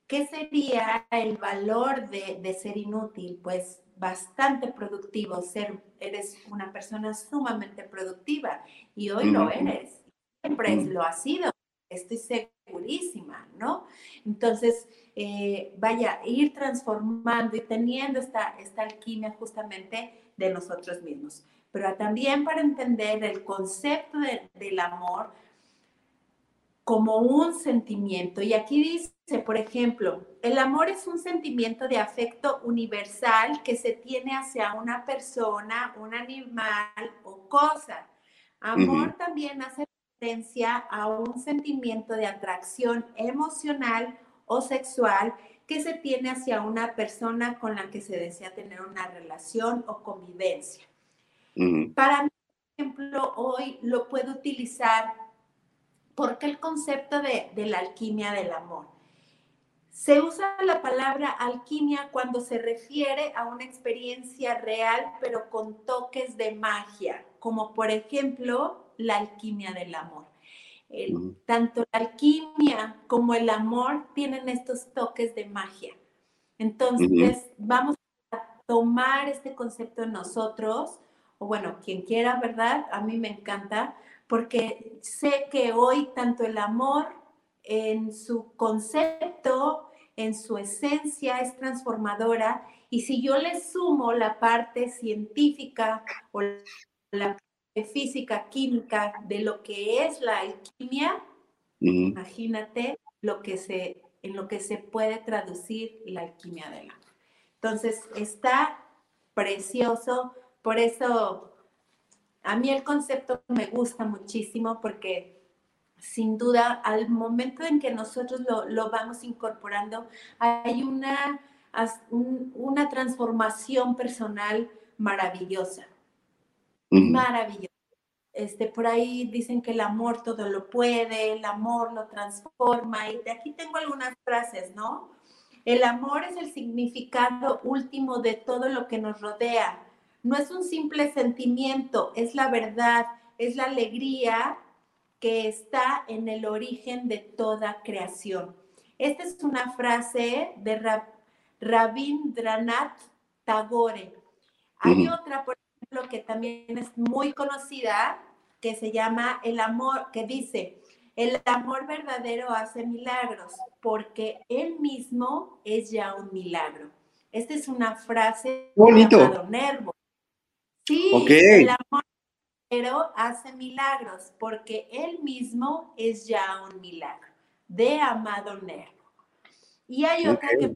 ¿Qué sería el valor de, de, ser inútil? Pues bastante productivo, ser, eres una persona sumamente productiva y hoy mm. lo eres, siempre mm. lo has sido, estoy segurísima, ¿no? Entonces, eh, vaya, ir transformando y teniendo esta, esta alquimia justamente de nosotros mismos. Pero también para entender el concepto de, del amor como un sentimiento. Y aquí dice, por ejemplo, el amor es un sentimiento de afecto universal que se tiene hacia una persona, un animal o cosa. Amor uh -huh. también hace a un sentimiento de atracción emocional o sexual que se tiene hacia una persona con la que se desea tener una relación o convivencia. Uh -huh. Para mí, por ejemplo, hoy lo puedo utilizar porque el concepto de, de la alquimia del amor. Se usa la palabra alquimia cuando se refiere a una experiencia real, pero con toques de magia, como por ejemplo la alquimia del amor. El, uh -huh. Tanto la alquimia como el amor tienen estos toques de magia. Entonces, uh -huh. vamos a tomar este concepto en nosotros, o bueno, quien quiera, ¿verdad? A mí me encanta, porque sé que hoy tanto el amor en su concepto, en su esencia, es transformadora, y si yo le sumo la parte científica o la de física, química, de lo que es la alquimia, uh -huh. imagínate lo que se, en lo que se puede traducir la alquimia del amor. Entonces, está precioso, por eso a mí el concepto me gusta muchísimo porque sin duda al momento en que nosotros lo, lo vamos incorporando, hay una, un, una transformación personal maravillosa. Maravilloso. Este, por ahí dicen que el amor todo lo puede, el amor lo transforma, y de aquí tengo algunas frases, ¿no? El amor es el significado último de todo lo que nos rodea. No es un simple sentimiento, es la verdad, es la alegría que está en el origen de toda creación. Esta es una frase de Rab Rabindranath Tagore. Hay otra, por ejemplo, que también es muy conocida, que se llama El amor, que dice, el amor verdadero hace milagros, porque él mismo es ya un milagro. Esta es una frase Bonito. de Amado Nervo. Sí, okay. el amor verdadero hace milagros, porque él mismo es ya un milagro, de Amado Nervo. Y hay otra que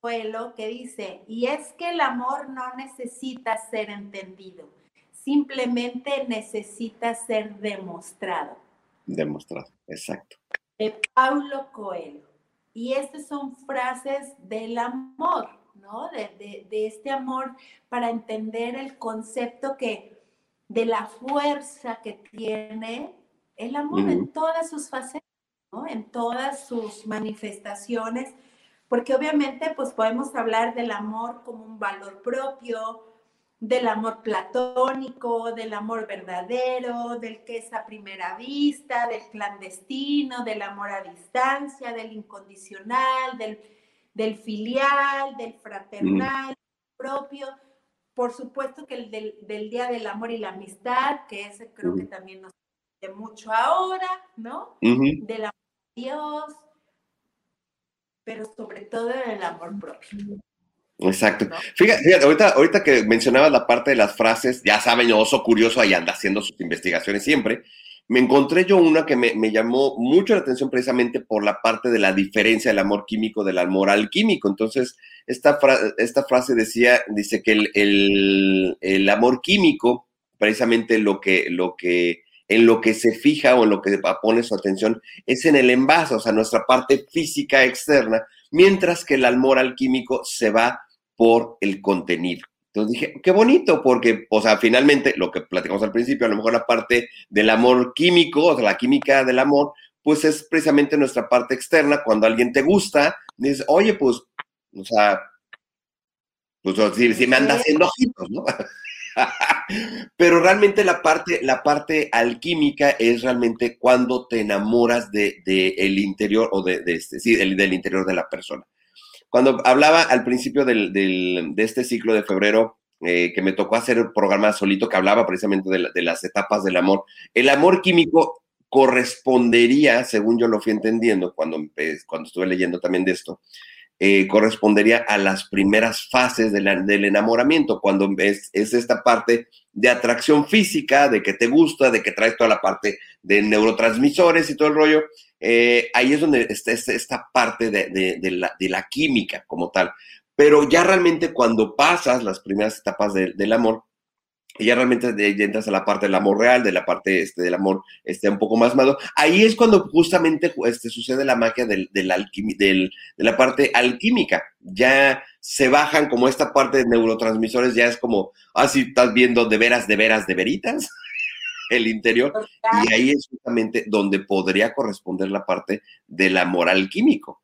Coelho que dice, y es que el amor no necesita ser entendido, simplemente necesita ser demostrado. Demostrado, exacto. De Paulo Coelho. Y estas son frases del amor, ¿no? De, de, de, este amor para entender el concepto que, de la fuerza que tiene el amor en todas sus facetas, ¿no? En todas sus manifestaciones porque obviamente pues podemos hablar del amor como un valor propio, del amor platónico, del amor verdadero, del que es a primera vista, del clandestino, del amor a distancia, del incondicional, del, del filial, del fraternal, propio. Por supuesto que el del, del, Día del Amor y la Amistad, que ese creo que también nos de mucho ahora, ¿no? Del amor a Dios, pero sobre todo del amor propio. Exacto. Fíjate, fíjate ahorita, ahorita, que mencionabas la parte de las frases, ya saben, oso curioso ahí anda haciendo sus investigaciones siempre. Me encontré yo una que me, me, llamó mucho la atención precisamente por la parte de la diferencia del amor químico del amor alquímico. Entonces, esta, fra esta frase decía, dice que el, el, el, amor químico, precisamente lo que, lo que, en lo que se fija o en lo que pone su atención es en el envase, o sea, nuestra parte física externa, mientras que el amor alquímico se va por el contenido. Entonces dije, qué bonito, porque, o sea, finalmente, lo que platicamos al principio, a lo mejor la parte del amor químico, o sea, la química del amor, pues es precisamente nuestra parte externa. Cuando alguien te gusta, dices, oye, pues, o sea, pues si, si me anda haciendo ojitos, ¿no? [laughs] Pero realmente la parte, la parte alquímica es realmente cuando te enamoras de, de el interior o de, de este, sí, del, del interior de la persona. Cuando hablaba al principio del, del, de este ciclo de febrero, eh, que me tocó hacer el programa solito que hablaba precisamente de, de, las etapas del amor, el amor químico correspondería, según yo lo fui entendiendo cuando, cuando estuve leyendo también de esto, eh, correspondería a las primeras fases del enamoramiento, cuando es, es, esta parte de atracción física, de que te gusta, de que traes toda la parte de neurotransmisores y todo el rollo, eh, ahí es donde está, esta parte de, la, de, la, química como tal. Pero ya realmente cuando pasas las primeras etapas del amor, y ya realmente ya entras a la parte del amor real, de la parte este, del amor este, un poco más malo, ahí es cuando justamente este, sucede la magia del, del, alquimi, del, de la parte alquímica. Ya se bajan como esta parte de neurotransmisores, ya es como, ah, sí, estás viendo de veras, de veras, de veritas [laughs] el interior, y ahí es justamente donde podría corresponder la parte del amor alquímico.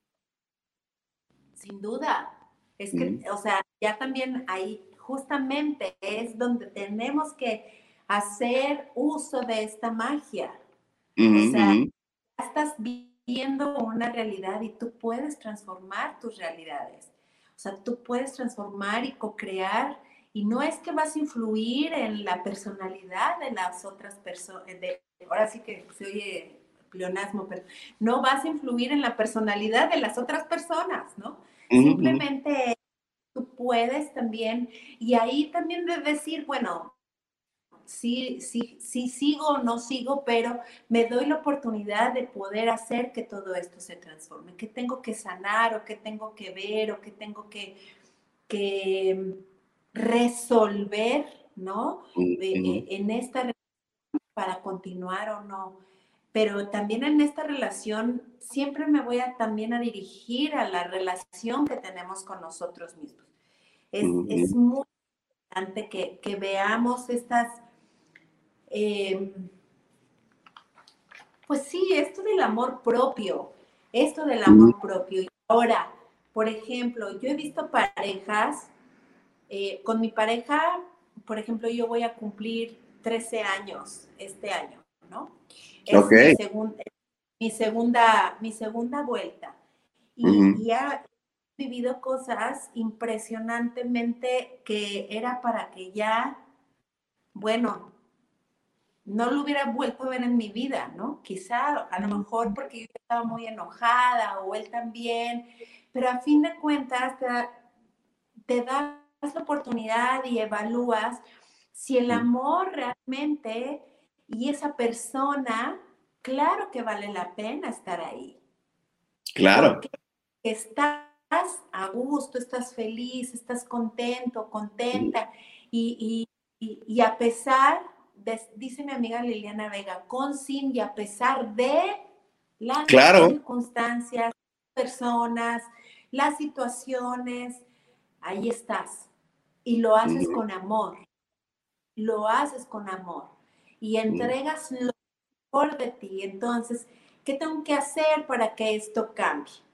Sin duda. Es que, mm. o sea, ya también ahí justamente es donde tenemos que hacer uso de esta magia. Uh -huh, o sea, uh -huh. estás viendo una realidad y tú puedes transformar tus realidades. O sea, tú puedes transformar y co-crear y no es que vas a influir en la personalidad de las otras personas, ahora sí que se oye pleonasmo, pero no vas a influir en la personalidad de las otras personas, ¿no? Uh -huh. Simplemente tú puedes también, y ahí también de decir, bueno, sí, sí, sí sigo o no sigo, pero me doy la oportunidad de poder hacer que todo esto se transforme, que tengo que sanar o que tengo que ver o que tengo que, que resolver, ¿no? De, en esta relación para continuar o no. Pero también en esta relación siempre me voy a también a dirigir a la relación que tenemos con nosotros mismos. Es, uh -huh. es muy importante que, que veamos estas, eh, pues sí, esto del amor propio, esto del amor uh -huh. propio. Y ahora, por ejemplo, yo he visto parejas, eh, con mi pareja, por ejemplo, yo voy a cumplir 13 años este año, ¿no? Es okay. mi, segun, mi, segunda, mi segunda vuelta. Y, uh -huh. y ha, vivido cosas impresionantemente que era para que ya, bueno, no lo hubiera vuelto a ver en mi vida, ¿no? Quizá, a lo mejor porque yo estaba muy enojada o él también, pero a fin de cuentas te, te das la oportunidad y evalúas si el amor realmente y esa persona, claro que vale la pena estar ahí. Claro. Porque estás a gusto, estás feliz, estás contento, contenta. Y, y, y a pesar, de, dice mi amiga Liliana Vega, con, sin y a pesar de las claro. circunstancias, personas, las situaciones, ahí estás. Y lo haces mm. con amor. Lo haces con amor. Y entregas lo mejor de ti. Entonces, ¿qué tengo que hacer para que esto cambie?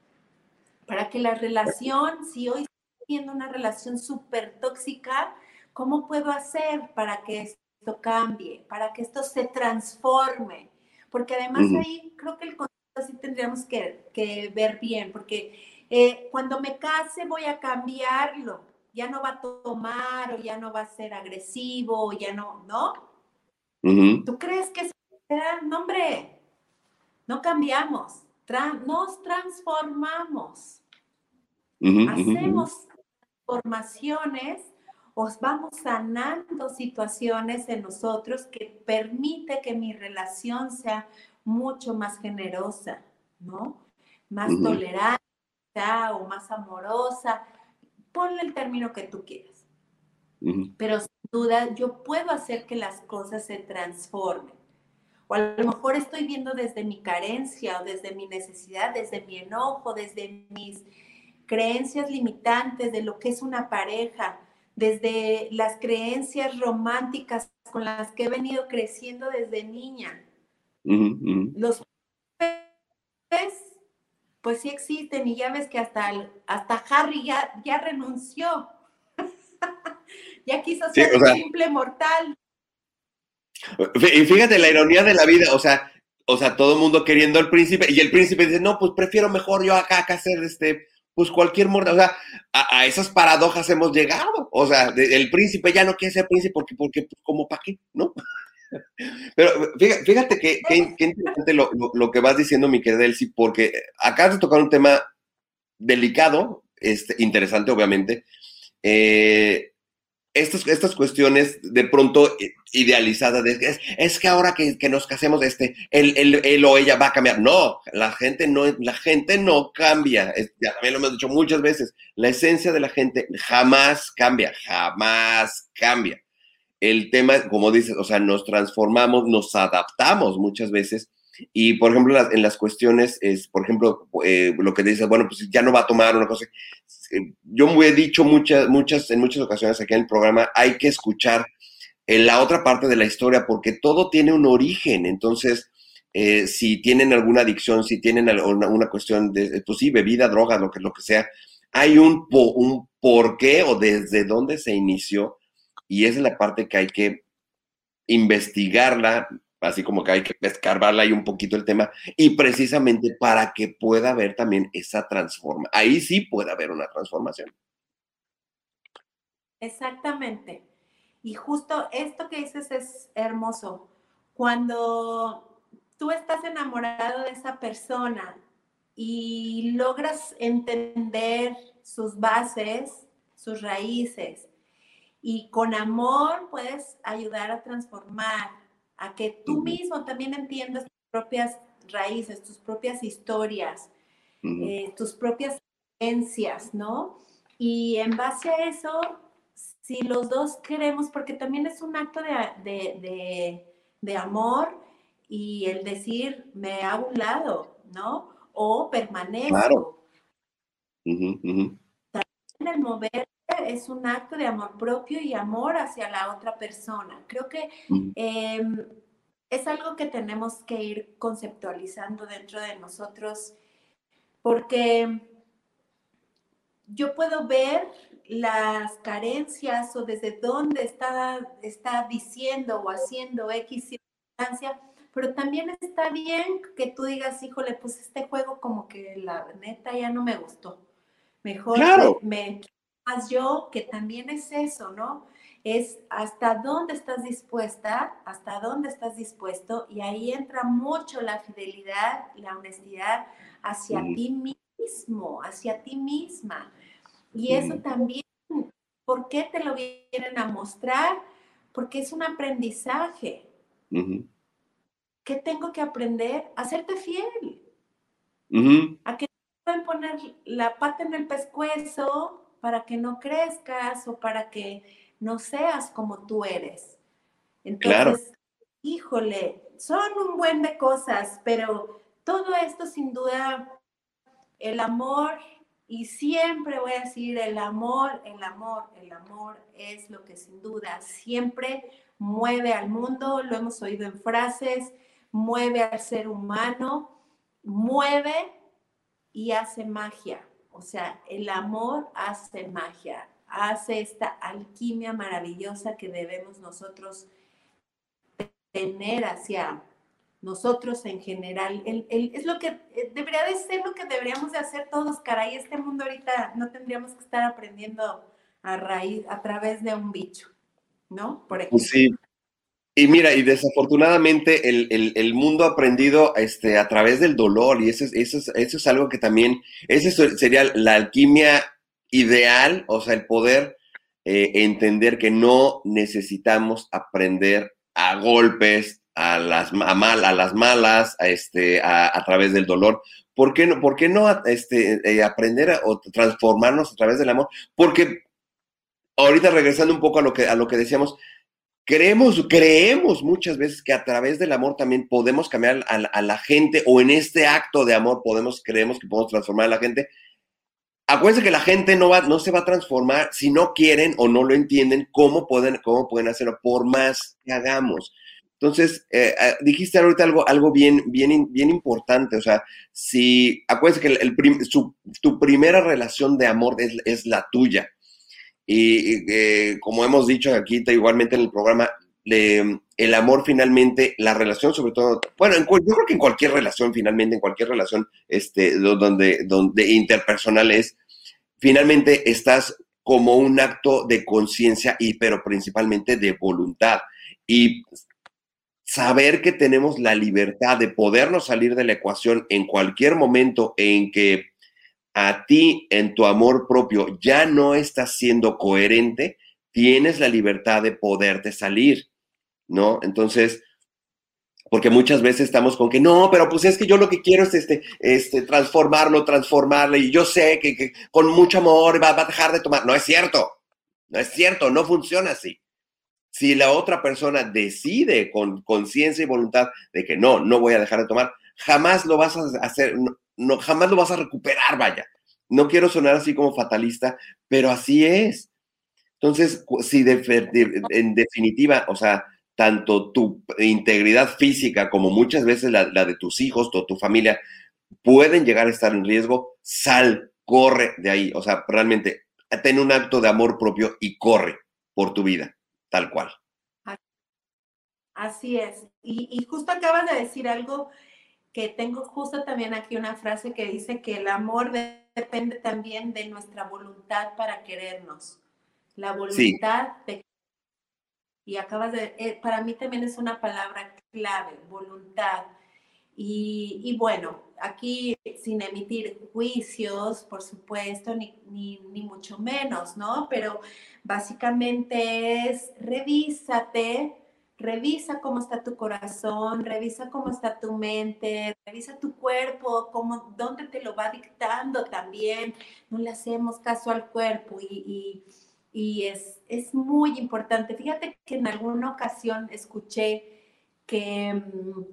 para que la relación, si hoy estoy viendo una relación súper tóxica, ¿cómo puedo hacer para que esto cambie, para que esto se transforme? Porque además ahí creo que el concepto sí tendríamos que, que ver bien, porque eh, cuando me case voy a cambiarlo, ya no va a tomar o ya no va a ser agresivo, o ya no, ¿no? ¿Tú crees que eso? No, hombre, no cambiamos, tra- nos transformamos, hacemos transformaciones, os vamos sanando situaciones en nosotros que permite que mi relación sea mucho más generosa, ¿no? Más tolerante o más amorosa. Ponle el término que tú quieras pero duda yo puedo hacer que las cosas se transformen. O a lo mejor estoy viendo desde mi carencia o desde mi necesidad, desde mi enojo, desde mis creencias limitantes de lo que es una pareja, desde las creencias románticas con las que he venido creciendo desde niña. Ujú, ujú. Los pues, pues sí existen y ya ves que hasta, hasta Harry ya, ya renunció. Ya quiso Sí, ser o sea- un simple mortal. Y fíjate la ironía de la vida, o sea, o sea, todo el mundo queriendo al príncipe y el príncipe dice, no, pues prefiero mejor yo acá que hacer este, pues cualquier mortal, o sea, a, a esas paradojas hemos llegado, o sea, de- el príncipe ya no quiere ser príncipe porque, porque, pues, como para qué, ¿no? [laughs] Pero fíjate, fíjate que, que- que interesante lo, lo- lo que vas diciendo, mi querida Elsie, porque acabas de tocar un tema delicado, este, interesante, obviamente. Eh, estas, estas cuestiones de pronto idealizadas, de, es, es que ahora que, que nos casemos, este, él, él- él o ella va a cambiar. No, la gente no, la gente no cambia. Ya también lo hemos dicho muchas veces. La esencia de la gente jamás cambia, jamás cambia. El tema, como dices, o sea, nos transformamos, nos adaptamos muchas veces. Y, por ejemplo, en las cuestiones, es, por ejemplo, eh, lo que dices, bueno, pues ya no va a tomar una cosa. Eh, Yo me he dicho muchas, muchas, en muchas ocasiones aquí en el programa, hay que escuchar en la otra parte de la historia porque todo tiene un origen. Entonces, eh, si tienen alguna adicción, si tienen alguna una cuestión de, pues sí, bebida, droga, lo que, lo que sea, hay un, un por qué o desde dónde se inició y es la parte que hay que investigarla, así como que hay que escarbarla ahí un poquito el tema, y precisamente para que pueda haber también esa transforma. Ahí sí puede haber una transformación. Exactamente. Y justo esto que dices es hermoso. Cuando tú estás enamorado de esa persona y logras entender sus bases, sus raíces, y con amor puedes ayudar a transformar, a que tú mismo también entiendas tus propias raíces, tus propias historias, eh, tus propias creencias, ¿no? Y en base a eso, si los dos queremos, porque también es un acto de, de- de- de amor y el decir, me hago un lado, ¿no? O permanezco. Claro. El mover es un acto de amor propio y amor hacia la otra persona. Creo que Ujú. eh, es algo que tenemos que ir conceptualizando dentro de nosotros porque yo puedo ver las carencias o desde dónde está, está diciendo o haciendo X circunstancia, pero también está bien que tú digas, híjole, pues este juego como que la neta ya no me gustó. Mejor Claro. me, más yo, que también es eso, ¿no? Es hasta dónde estás dispuesta, hasta dónde estás dispuesto, y ahí entra mucho la fidelidad, la honestidad hacia ti mismo, hacia ti misma. Y eso también, ¿por qué te lo vienen a mostrar? Porque es un aprendizaje. ¿Qué tengo que aprender? A serte fiel. A que pueden poner la pata en el pescuezo para que no crezcas o para que no seas como tú eres. Claro. Entonces, híjole, son un buen de cosas, pero todo esto sin duda, el amor, y siempre voy a decir el amor, el amor, el amor es lo que sin duda siempre mueve al mundo, lo hemos oído en frases, mueve al ser humano, mueve y hace magia. O sea, el amor hace magia, hace esta alquimia maravillosa que debemos nosotros tener hacia nosotros en general. es lo que eh, debería de ser lo que deberíamos de hacer todos, caray. Este mundo ahorita no tendríamos que estar aprendiendo a raíz, a través de un bicho, ¿no? Por ejemplo. Sí. Y mira, y desafortunadamente el, el, mundo ha aprendido este, a través del dolor y eso es, eso, es, eso es algo que también, esa sería la alquimia ideal, o sea, el poder eh, entender que no necesitamos aprender a golpes, a las, a mal, a las malas, a, este, a, través del dolor. ¿Por qué no, por qué no este, eh, aprender o transformarnos a través del amor? Porque ahorita regresando un poco a lo que, a lo que decíamos, creemos, creemos muchas veces que a través del amor también podemos cambiar a, a, la gente o en este acto de amor podemos, creemos que podemos transformar a la gente. Acuérdense que la gente no, va, no se va a transformar si no quieren o no lo entienden cómo pueden, cómo pueden hacerlo, por más que hagamos. Entonces, eh, eh, dijiste ahorita algo, algo bien, bien, bien importante. O sea, si acuérdense que el, tu primera relación de amor es, es la tuya. Y eh, como hemos dicho aquí igualmente en el programa, el amor finalmente, la relación sobre todo, bueno, yo creo que en cualquier relación finalmente, en cualquier relación este, donde, donde interpersonal es, finalmente estás como un acto de conciencia y pero principalmente de voluntad. Y saber que tenemos la libertad de podernos salir de la ecuación en cualquier momento en que a ti en tu amor propio ya no estás siendo coherente, tienes la libertad de poderte salir, ¿no? Entonces, porque muchas veces estamos con que no, pero pues es que yo lo que quiero es este, este transformarlo, transformarle, y yo sé que, con mucho amor va, va, a dejar de tomar. No es cierto, no es cierto, no funciona así. Si la otra persona decide con conciencia y voluntad de que no, no voy a dejar de tomar, jamás lo vas a hacer, no, jamás lo vas a recuperar, vaya. No quiero sonar así como fatalista, pero así es. Entonces, si en definitiva, o sea, tanto tu integridad física como muchas veces la, de tus hijos o tu familia pueden llegar a estar en riesgo, sal, corre de ahí. O sea, realmente, ten un acto de amor propio y corre por tu vida, tal cual. Así es. Y, y justo acabas de decir algo que tengo justo también aquí una frase que dice que el amor depende también de nuestra voluntad para querernos. La voluntad de... Y acabas de... Eh, para mí también es una palabra clave, voluntad. Y, y, bueno, aquí sin emitir juicios, por supuesto, ni, ni, ni, mucho menos, ¿no? Pero básicamente es revísate, Revisa cómo está tu corazón, revisa cómo está tu mente, revisa tu cuerpo, cómo, dónde te lo va dictando también. No le hacemos caso al cuerpo y, es, es, muy importante. Fíjate que en alguna ocasión escuché que, mm,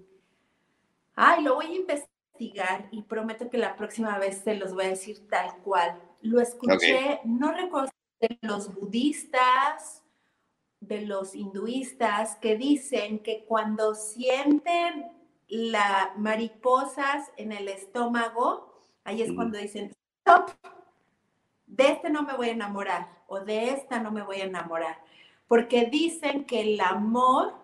ay, lo voy a investigar y prometo que la próxima vez se los voy a decir tal cual. Lo escuché, no recuerdo de los budistas de los hinduistas que dicen que cuando sienten las mariposas en el estómago, ahí es cuando dicen, stop, de este no me voy a enamorar o de esta no me voy a enamorar, porque dicen que el amor,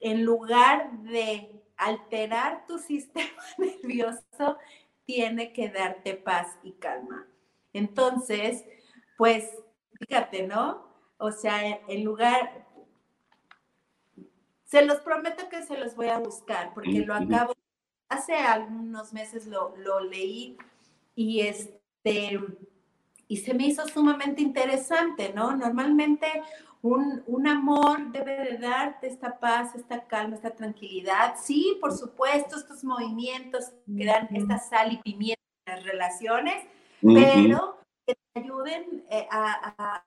en lugar de alterar tu sistema [laughs] nervioso, tiene que darte paz y calma. Entonces, pues, fíjate, ¿no? O sea, en lugar, se los prometo que se los voy a buscar, porque lo acabo, hace algunos meses lo, leí y este, y se me hizo sumamente interesante, ¿no? Normalmente un, un, amor debe de darte esta paz, esta calma, esta tranquilidad. Sí, por supuesto, estos movimientos que dan esta sal y pimienta en las relaciones, pero que te ayuden eh, a,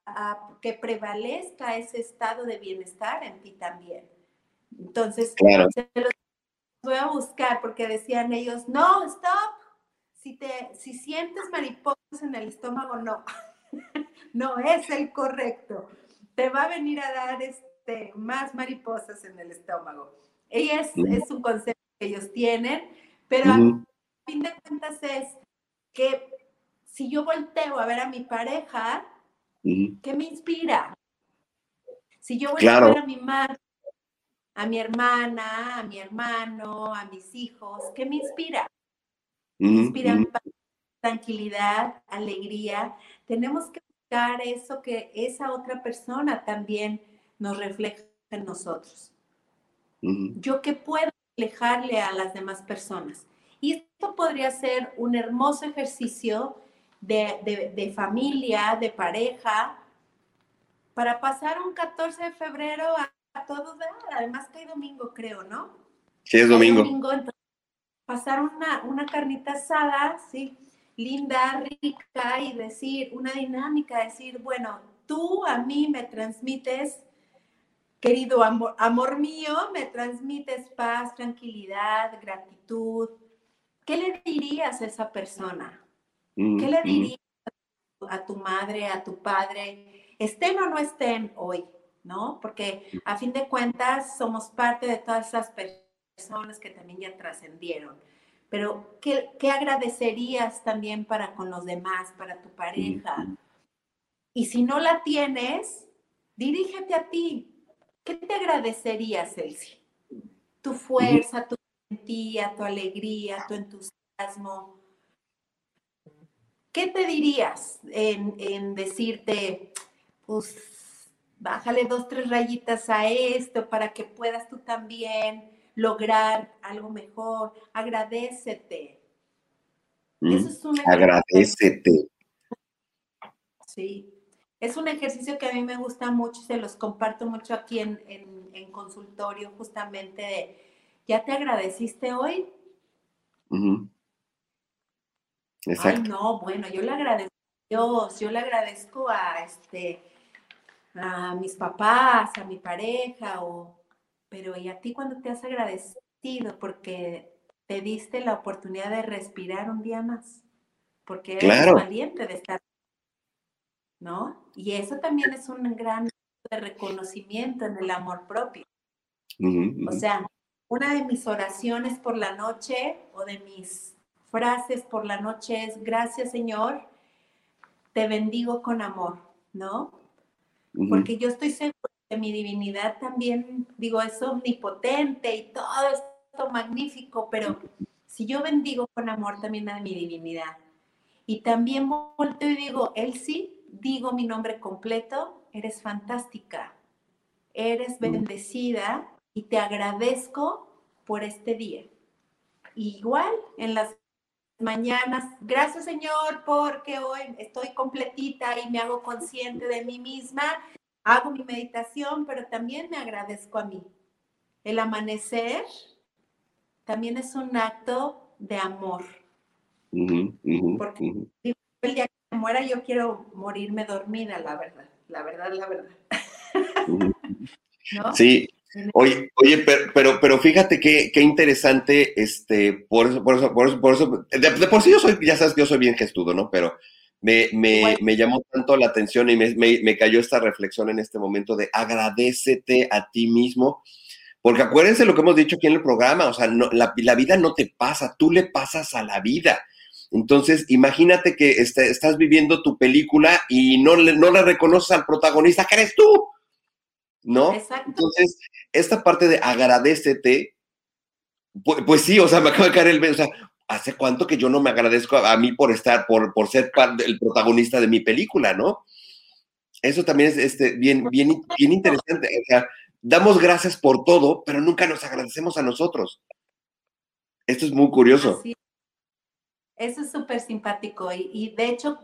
que prevalezca ese estado de bienestar en ti también. Entonces, se los voy a buscar porque decían ellos, no, stop, si, te, si sientes mariposas en el estómago, no, [laughs] no es el correcto. Te va a venir a dar este, más mariposas en el estómago. Y es, es un concepto que ellos tienen, pero a fin de cuentas es que si yo volteo a ver a mi pareja. ¿qué me inspira? Si yo volteo Claro. a ver a mi madre, a mi hermana, a mi hermano, a mis hijos, ¿qué me inspira? Me paz, tranquilidad, alegría. Tenemos que buscar eso que esa otra persona también nos refleja en nosotros. Yo qué puedo reflejarle a las demás personas. Y esto podría ser un hermoso ejercicio de, de- de familia, de pareja, para pasar un 14 de febrero a, a todo dar. Además que hay domingo, creo, ¿no? Sí, es domingo. entonces, pasar una, una carnita asada, sí, linda, rica, y decir, una dinámica, decir, bueno, tú a mí me transmites, querido amor, amor mío, me transmites paz, tranquilidad, gratitud. ¿Qué le dirías a esa persona? ¿Qué le ujú. dirías a tu madre, a tu padre, estén o no estén hoy? ¿No? Porque a fin de cuentas somos parte de todas esas personas que también ya trascendieron. Pero, ¿qué, qué agradecerías también para con los demás, para tu pareja? Y si no la tienes, dirígete a ti. ¿Qué te agradecerías, Elsie? Tu fuerza, tu valentía, tu alegría, tu entusiasmo. ¿Qué te dirías en, en decirte, pues, bájale dos, tres rayitas a esto para que puedas tú también lograr algo mejor? Agradecete. Eso es un Agradecete. Sí, es un ejercicio que a mí me gusta mucho y se los comparto mucho aquí en, en- en consultorio, justamente de, ¿ya te agradeciste hoy? Ay, Exacto. no, bueno, yo le agradezco a Dios, yo le agradezco a este, a mis papás, a mi pareja, o, pero ¿y a ti cuando te has agradecido? Porque te diste la oportunidad de respirar un día más, porque eres Claro. valiente de estar, ¿no? Y eso también es un gran de reconocimiento en el amor propio. O sea, una de mis oraciones por la noche o de mis frases por la noche es, gracias Señor, te bendigo con amor, ¿no? Porque yo estoy segura que mi divinidad también, digo, es omnipotente y todo esto magnífico, pero si yo bendigo con amor también a mi divinidad y también volteo y digo, él sí, digo mi nombre completo, eres fantástica, eres bendecida y te agradezco por este día. Igual en las mañanas, gracias Señor porque hoy estoy completita y me hago consciente de mí misma, hago mi meditación, pero también me agradezco a mí. El amanecer también es un acto de amor. Porque ujú. digo, el día que me muera yo quiero morirme dormida, la verdad, la verdad, la verdad. [laughs] Sí, oye, oye, pero, pero, pero fíjate qué, qué interesante, este, por eso, por eso, por eso, por eso, de, de por sí yo soy, ya sabes que yo soy bien gestudo, ¿no? Pero me, me, me llamó tanto la atención y me, me, me cayó esta reflexión en este momento de agradecete a ti mismo, porque acuérdense lo que hemos dicho aquí en el programa, o sea, no, la, la vida no te pasa, tú le pasas a la vida. Entonces, imagínate que este, estás viviendo tu película y no le, no le reconoces al protagonista que eres tú. ¿No? Exacto. Entonces, esta parte de agradecete, pues, pues, sí, o sea, me acaba de caer el o sea, ¿hace cuánto que yo no me agradezco a, a mí por estar, por, por ser parte, el protagonista de mi película, ¿no? Eso también es este, bien, bien, bien interesante. O sea, damos gracias por todo, pero nunca nos agradecemos a nosotros. Esto es muy curioso. Así. Eso es súper simpático y, y, de hecho,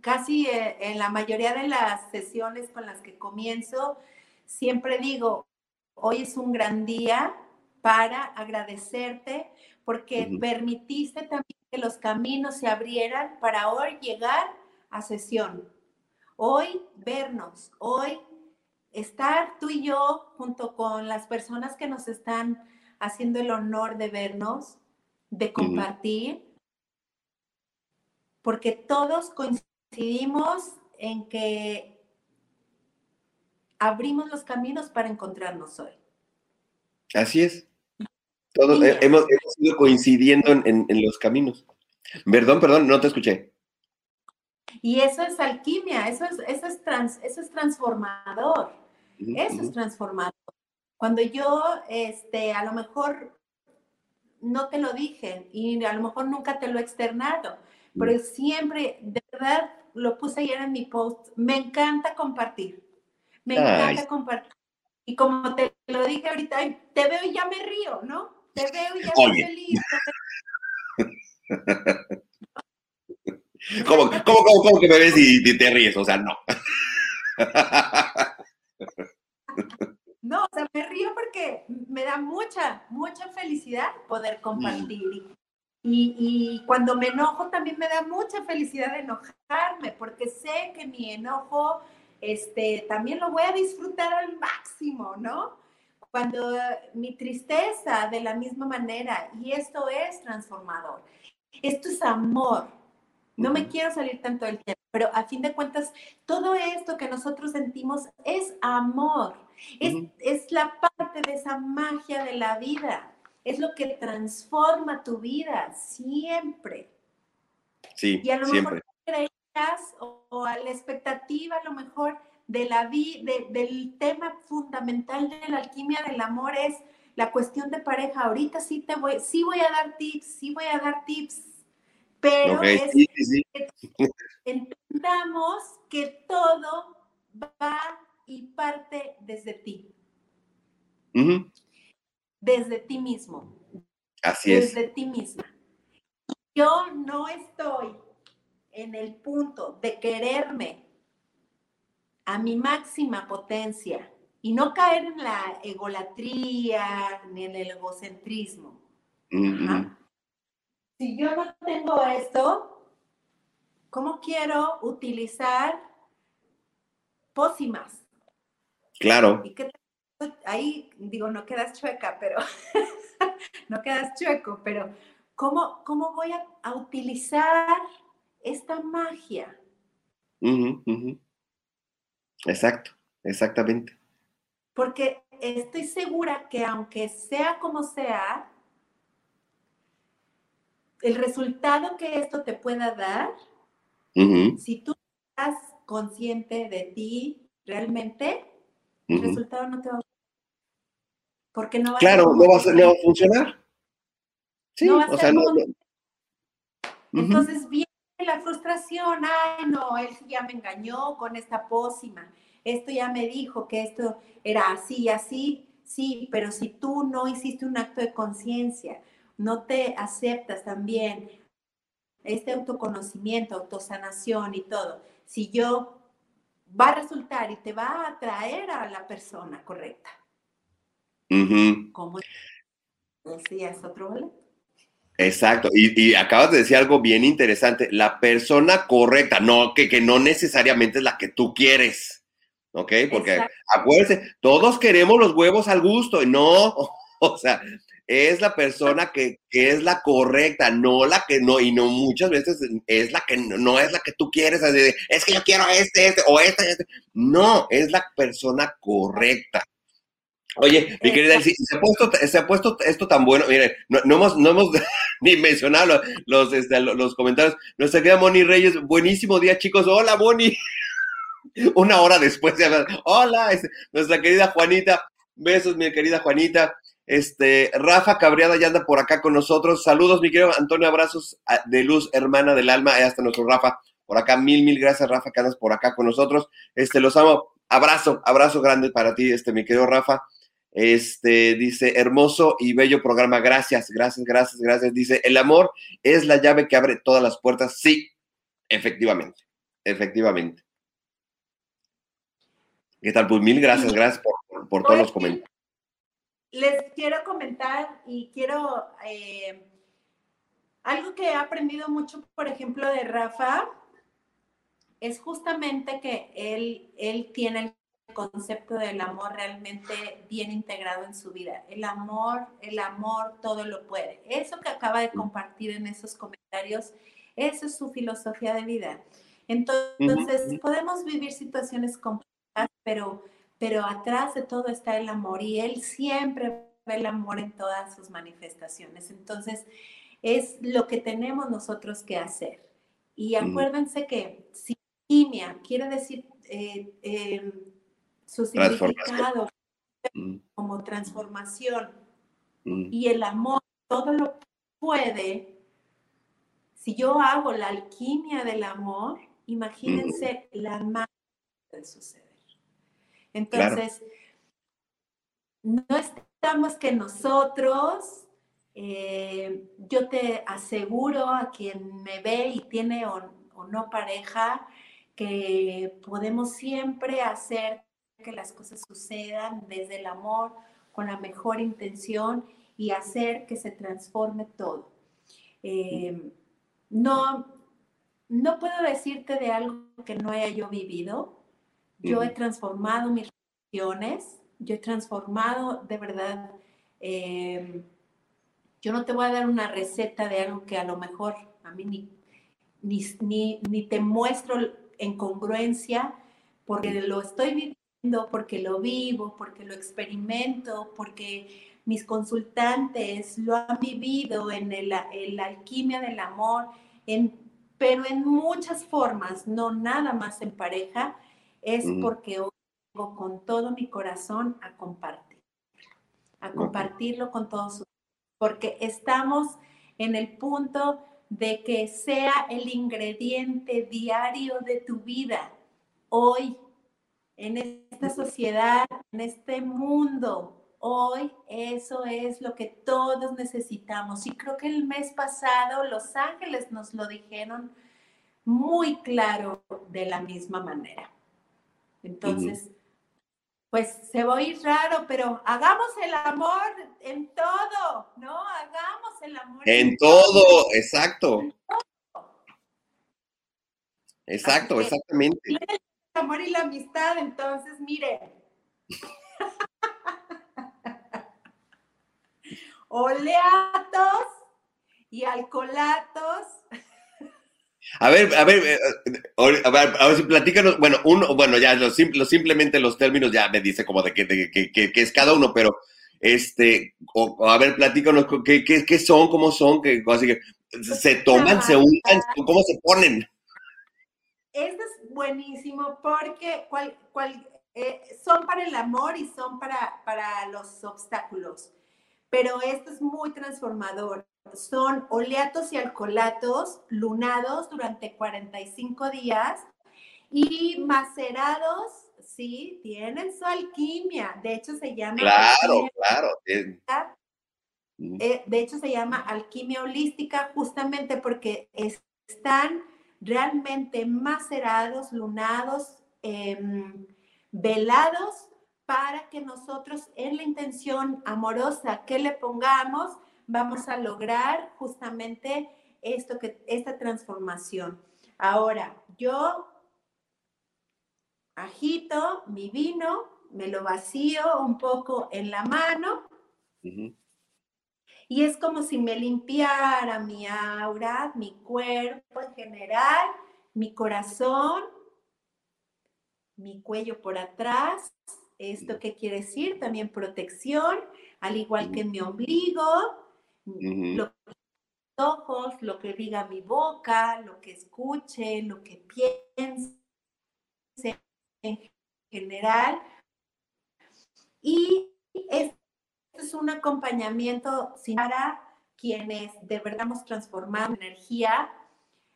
casi eh, en la mayoría de las sesiones con las que comienzo, siempre digo, hoy es un gran día para agradecerte porque uh -huh. permitiste también que los caminos se abrieran para hoy llegar a sesión. Hoy vernos, hoy estar tú y yo junto con las personas que nos están haciendo el honor de vernos, de compartir, uh -huh. porque todos coincidimos en que abrimos los caminos para encontrarnos hoy. Así es. Todos sí. hemos, hemos, ido coincidiendo en, en, en, los caminos. Perdón, perdón, no te escuché. Y eso es alquimia, eso es, eso es, trans, eso es transformador, eso es transformador. Cuando yo, este, a lo mejor no te lo dije y a lo mejor nunca te lo he externado, pero siempre, de verdad, lo puse ayer en mi post, me encanta compartir, me encanta compartir. Y como te lo dije ahorita, te veo y ya me río, ¿no? Te veo y ya estoy feliz. [laughs] [laughs] ¿Cómo, cómo, cómo, cómo que me ves y, te ríes? O sea, no. [laughs] No, o sea, me río porque me da mucha, mucha felicidad poder compartir. Y, y, cuando me enojo también me da mucha felicidad de enojarme, porque sé que mi enojo este, también lo voy a disfrutar al máximo, ¿no? Cuando mi tristeza de la misma manera, y esto es transformador, esto es amor. No me quiero salir tanto del tema, pero a fin de cuentas, todo esto que nosotros sentimos es amor, es, es la parte de esa magia de la vida es lo que transforma tu vida siempre. Sí, y a lo siempre. mejor creías o, a la expectativa a lo mejor de la vida, del tema fundamental de la alquimia del amor es la cuestión de pareja. Ahorita sí te voy, sí voy a dar tips, sí voy a dar tips, pero es que [laughs] entendamos que todo va y parte desde ti desde ti mismo. Así es. Desde ti misma. Yo no estoy en el punto de quererme a mi máxima potencia y no caer en la egolatría ni en el egocentrismo. Si yo no tengo esto, ¿cómo quiero utilizar pócimas? Claro. ¿Y qué ahí digo, no quedas chueca, pero [laughs] no quedas chueco, pero ¿cómo, cómo voy a, utilizar esta magia? Exacto, exactamente. Porque estoy segura que aunque sea como sea, el resultado que esto te pueda dar, si tú estás consciente de ti realmente, el resultado no te va a porque no va claro, a no va a, no va a funcionar. Sí, o sea, no, Entonces viene la frustración, ay no, él ya me engañó con esta pócima, esto ya me dijo que esto era así y así, sí, pero si tú no hiciste un acto de conciencia, no te aceptas también este autoconocimiento, autosanación y todo, si yo va a resultar y te va a atraer a la persona correcta. ¿Cómo decías otro boleto? Exacto, y, acabas de decir algo bien interesante, la persona correcta, no, que, que no necesariamente es la que tú quieres, ¿ok? Porque acuérdense, todos queremos los huevos al gusto, y no, [laughs] o sea, es la persona que, que, es la correcta, no la que no, y no muchas veces es la que no, es la que tú quieres, es que yo quiero este, este, o este, este, no, es la persona correcta. Oye, mi querida Elsie, se ha puesto, se ha puesto esto tan bueno. Mire, no, hemos, no hemos [laughs] ni mencionado los, este, los comentarios. Nuestra querida Moni Reyes, buenísimo día, chicos. Hola, Moni. [laughs] Una hora después de hablar. Hola, este, nuestra querida Juanita. Besos, mi querida Juanita. Este, Rafa Cabriada ya anda por acá con nosotros. Saludos, mi querido Antonio. Abrazos ah, de luz, hermana del alma. Hasta nuestro Rafa por acá. Mil, mil gracias, Rafa, que andas por acá con nosotros. Este, los amo. Abrazo, abrazo grande para ti, este, mi querido Rafa. Este dice, hermoso y bello programa. Gracias, gracias, gracias, gracias. Dice, el amor es la llave que abre todas las puertas. Sí, efectivamente, efectivamente. ¿Qué tal? Pues mil gracias, gracias por, todos los comentarios. Les quiero comentar y quiero eh, algo que he aprendido mucho, por ejemplo, de Rafa, es justamente que él, él tiene el concepto del amor realmente bien integrado en su vida. El amor, el amor todo lo puede. Eso que acaba de compartir en esos comentarios, eso es su filosofía de vida. Entonces, podemos vivir situaciones complicadas, pero, pero atrás de todo está el amor y él siempre ve el amor en todas sus manifestaciones. Entonces, es lo que tenemos nosotros que hacer. Y acuérdense que si quimia quiere decir eh, eh, su significado como transformación. Y el amor todo lo puede. Si yo hago la alquimia del amor, imagínense la magia de suceder. Entonces, no estamos que nosotros, eh, yo te aseguro a quien me ve y tiene o, no pareja, que podemos siempre hacer que las cosas sucedan desde el amor, con la mejor intención y hacer que se transforme todo. Eh, no, no puedo decirte de algo que no haya yo vivido. Yo he transformado mis relaciones, yo he transformado de verdad. Eh, yo no te voy a dar una receta de algo que a lo mejor a mí ni, ni, ni, te muestro en congruencia porque lo estoy viviendo, porque lo vivo, porque lo experimento, porque mis consultantes lo han vivido en el, la alquimia del amor, en, pero en muchas formas, no nada más en pareja, es porque hoy vengo con todo mi corazón a compartir, a compartirlo con todos porque estamos en el punto de que sea el ingrediente diario de tu vida hoy, en esta sociedad, en este mundo, Hoy eso es lo que todos necesitamos. Y creo que el mes pasado Los Ángeles nos lo dijeron muy claro de la misma manera. Entonces, pues se va a ir raro, pero hagamos el amor en todo, ¿no? Hagamos el amor en, todo, exacto. Exacto, exactamente. El amor y la amistad, entonces, mire. [laughs] oleatos y alcoholatos. A ver, a ver, eh, a ver, a ver si platícanos, bueno, uno, bueno, ya lo, simplemente los términos ya me dice como de qué es cada uno, pero este, a ver, platícanos qué, qué, son, cómo son, que, así que se toman, se untan, cómo se ponen. Esto es buenísimo porque cual, cual, eh, son para el amor y son para, para los obstáculos pero esto es muy transformador. Son oleatos y alcolatos lunados durante 45 días y macerados, sí, tienen su alquimia. De hecho, se llama. Claro, claro. Eh, de hecho, se llama alquimia holística justamente porque están realmente macerados, lunados, em, velados para que nosotros en la intención amorosa que le pongamos, vamos a lograr justamente esto que, esta transformación. Ahora, yo agito mi vino, me lo vacío un poco en la mano y es como si me limpiara mi aura, mi cuerpo en general, mi corazón, mi cuello por atrás, ¿Esto qué quiere decir? También protección, al igual que mi ombligo, los ojos, lo que diga mi boca, lo que escuche, lo que piense en general. Y esto es un acompañamiento para quienes de verdad hemos transformado energía,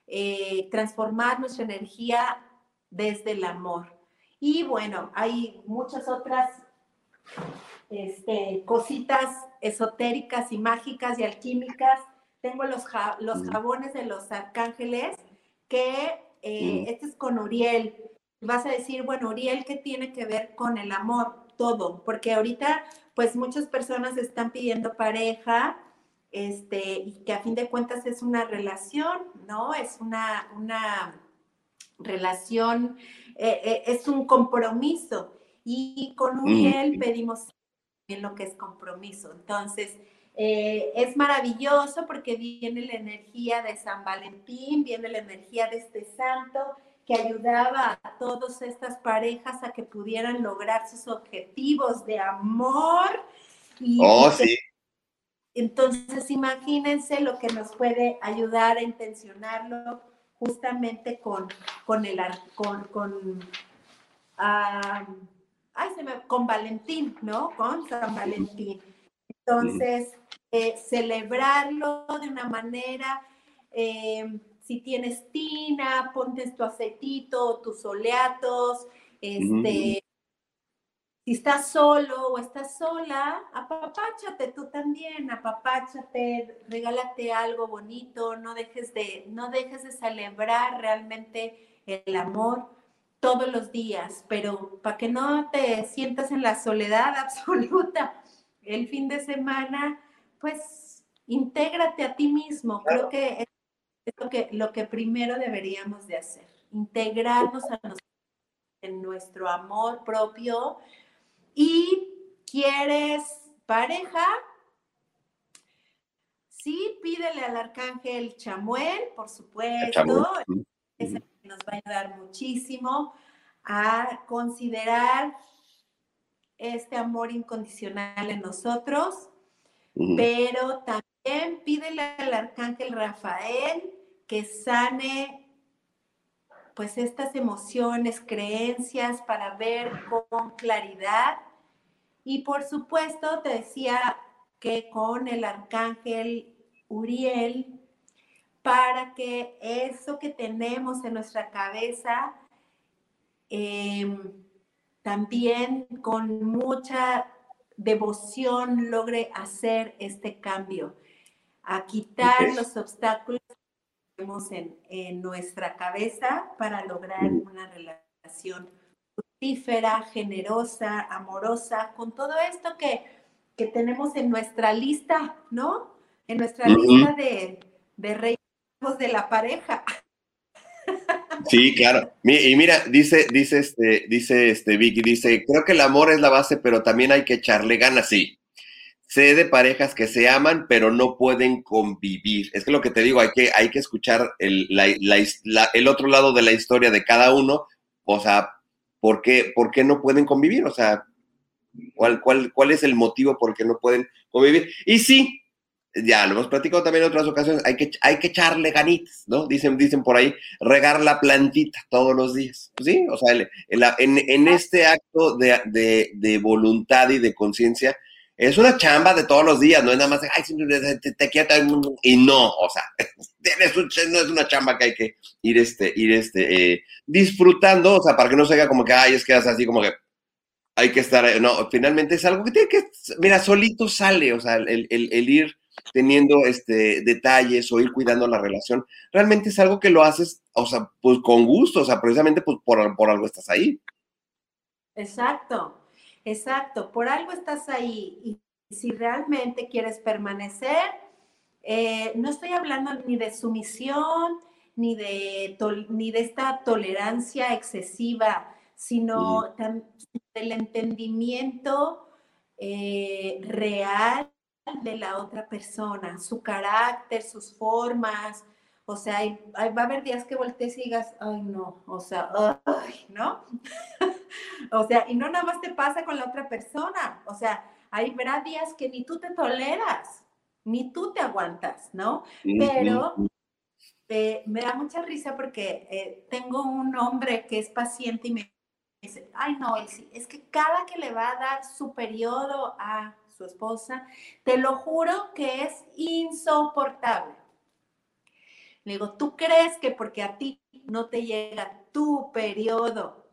eh, transformar nuestra energía desde el amor. Y bueno, hay muchas otras este, cositas esotéricas y mágicas y alquímicas. Tengo los, los mm. jabones de los arcángeles, que eh, mm. este es con Uriel. Vas a decir, bueno, Uriel, ¿qué tiene que ver con el amor? Todo, porque ahorita, pues muchas personas están pidiendo pareja, este, y que a fin de cuentas es una relación, ¿no? Es una, una relación eh, eh, es un compromiso. Y con Uriel pedimos bien lo que es compromiso. Entonces, eh, es maravilloso porque viene la energía de San Valentín, viene la energía de este santo que ayudaba a todas estas parejas a que pudieran lograr sus objetivos de amor. Y oh, sí. Entonces, imagínense lo que nos puede ayudar a intencionarlo justamente con, con el con, con, ay, se me, con Valentín, ¿no? Con San Valentín. Entonces, eh, celebrarlo de una manera, eh, si tienes tina, ponte tu aceitito, tus oleatos, este, si estás solo o estás sola, apapáchate tú también, apapáchate, regálate algo bonito, no dejes de, no dejes de celebrar realmente el amor todos los días, pero para que no te sientas en la soledad [laughs] absoluta el fin de semana, pues intégrate a ti mismo. Creo que es lo que, lo que primero deberíamos de hacer, integrarnos a nosotros en nuestro amor propio. Y quieres pareja, sí, pídele al arcángel Chamuel, por supuesto. Ese nos va a ayudar muchísimo a considerar este amor incondicional en nosotros, pero también pídele al arcángel Rafael que sane pues estas emociones, creencias para ver con claridad. Y por supuesto, te decía que con el arcángel Uriel, para que eso que tenemos en nuestra cabeza, em, también con mucha devoción logre hacer este cambio, a quitar los obstáculos en, en nuestra cabeza para lograr una relación fructífera, generosa, amorosa, con todo esto que, que tenemos en nuestra lista, ¿no? En nuestra lista de, de reyes de la pareja. Sí, claro. Y mira, dice, dice este, dice este Vicky, dice, creo que el amor es la base, pero también hay que echarle ganas, sí. Sé de parejas que se aman, pero no pueden convivir. Es que lo que te digo, hay que, hay que escuchar el, el otro lado de la historia de cada uno. O sea, ¿por qué, por qué no pueden convivir? O sea, ¿cuál, cuál, ¿cuál es el motivo por qué no pueden convivir? Y sí, ya lo hemos platicado también en otras ocasiones, hay que, hay que echarle ganitas, ¿no? Dicen, dicen por ahí, regar la plantita todos los días. Sí, o sea, en, en, este acto de, de, de voluntad y de conciencia, es una chamba de todos los días, no es nada más, ay, te, te quiero, y no, o sea, [laughs] no es una chamba que hay que ir, este, ir este, eh, disfrutando, o sea, para que no se vea como que, ay, es que es así como que hay que estar, no, finalmente es algo que tiene que, mira, solito sale, o sea, el, el, ir teniendo este, detalles o ir cuidando la relación, realmente es algo que lo haces, o sea, pues con gusto, o sea, precisamente pues, por, por algo estás ahí. Exacto. Exacto, por algo estás ahí y si realmente quieres permanecer, eh, no estoy hablando ni de sumisión, ni de, ni de esta tolerancia excesiva, sino del entendimiento eh, real de la otra persona, su carácter, sus formas. O sea, va a haber días que voltees y digas, ay, no, o sea, ay, ¿no? [laughs] o sea, y no nada más te pasa con la otra persona, o sea, hay habrá días que ni tú te toleras, ni tú te aguantas, ¿no? Pero eh, me da mucha risa porque eh, tengo un hombre que es paciente y me dice, ay no, es que cada que le va a dar su periodo a su esposa, te lo juro que es insoportable. Le digo, ¿tú crees que porque a ti no te llega tu periodo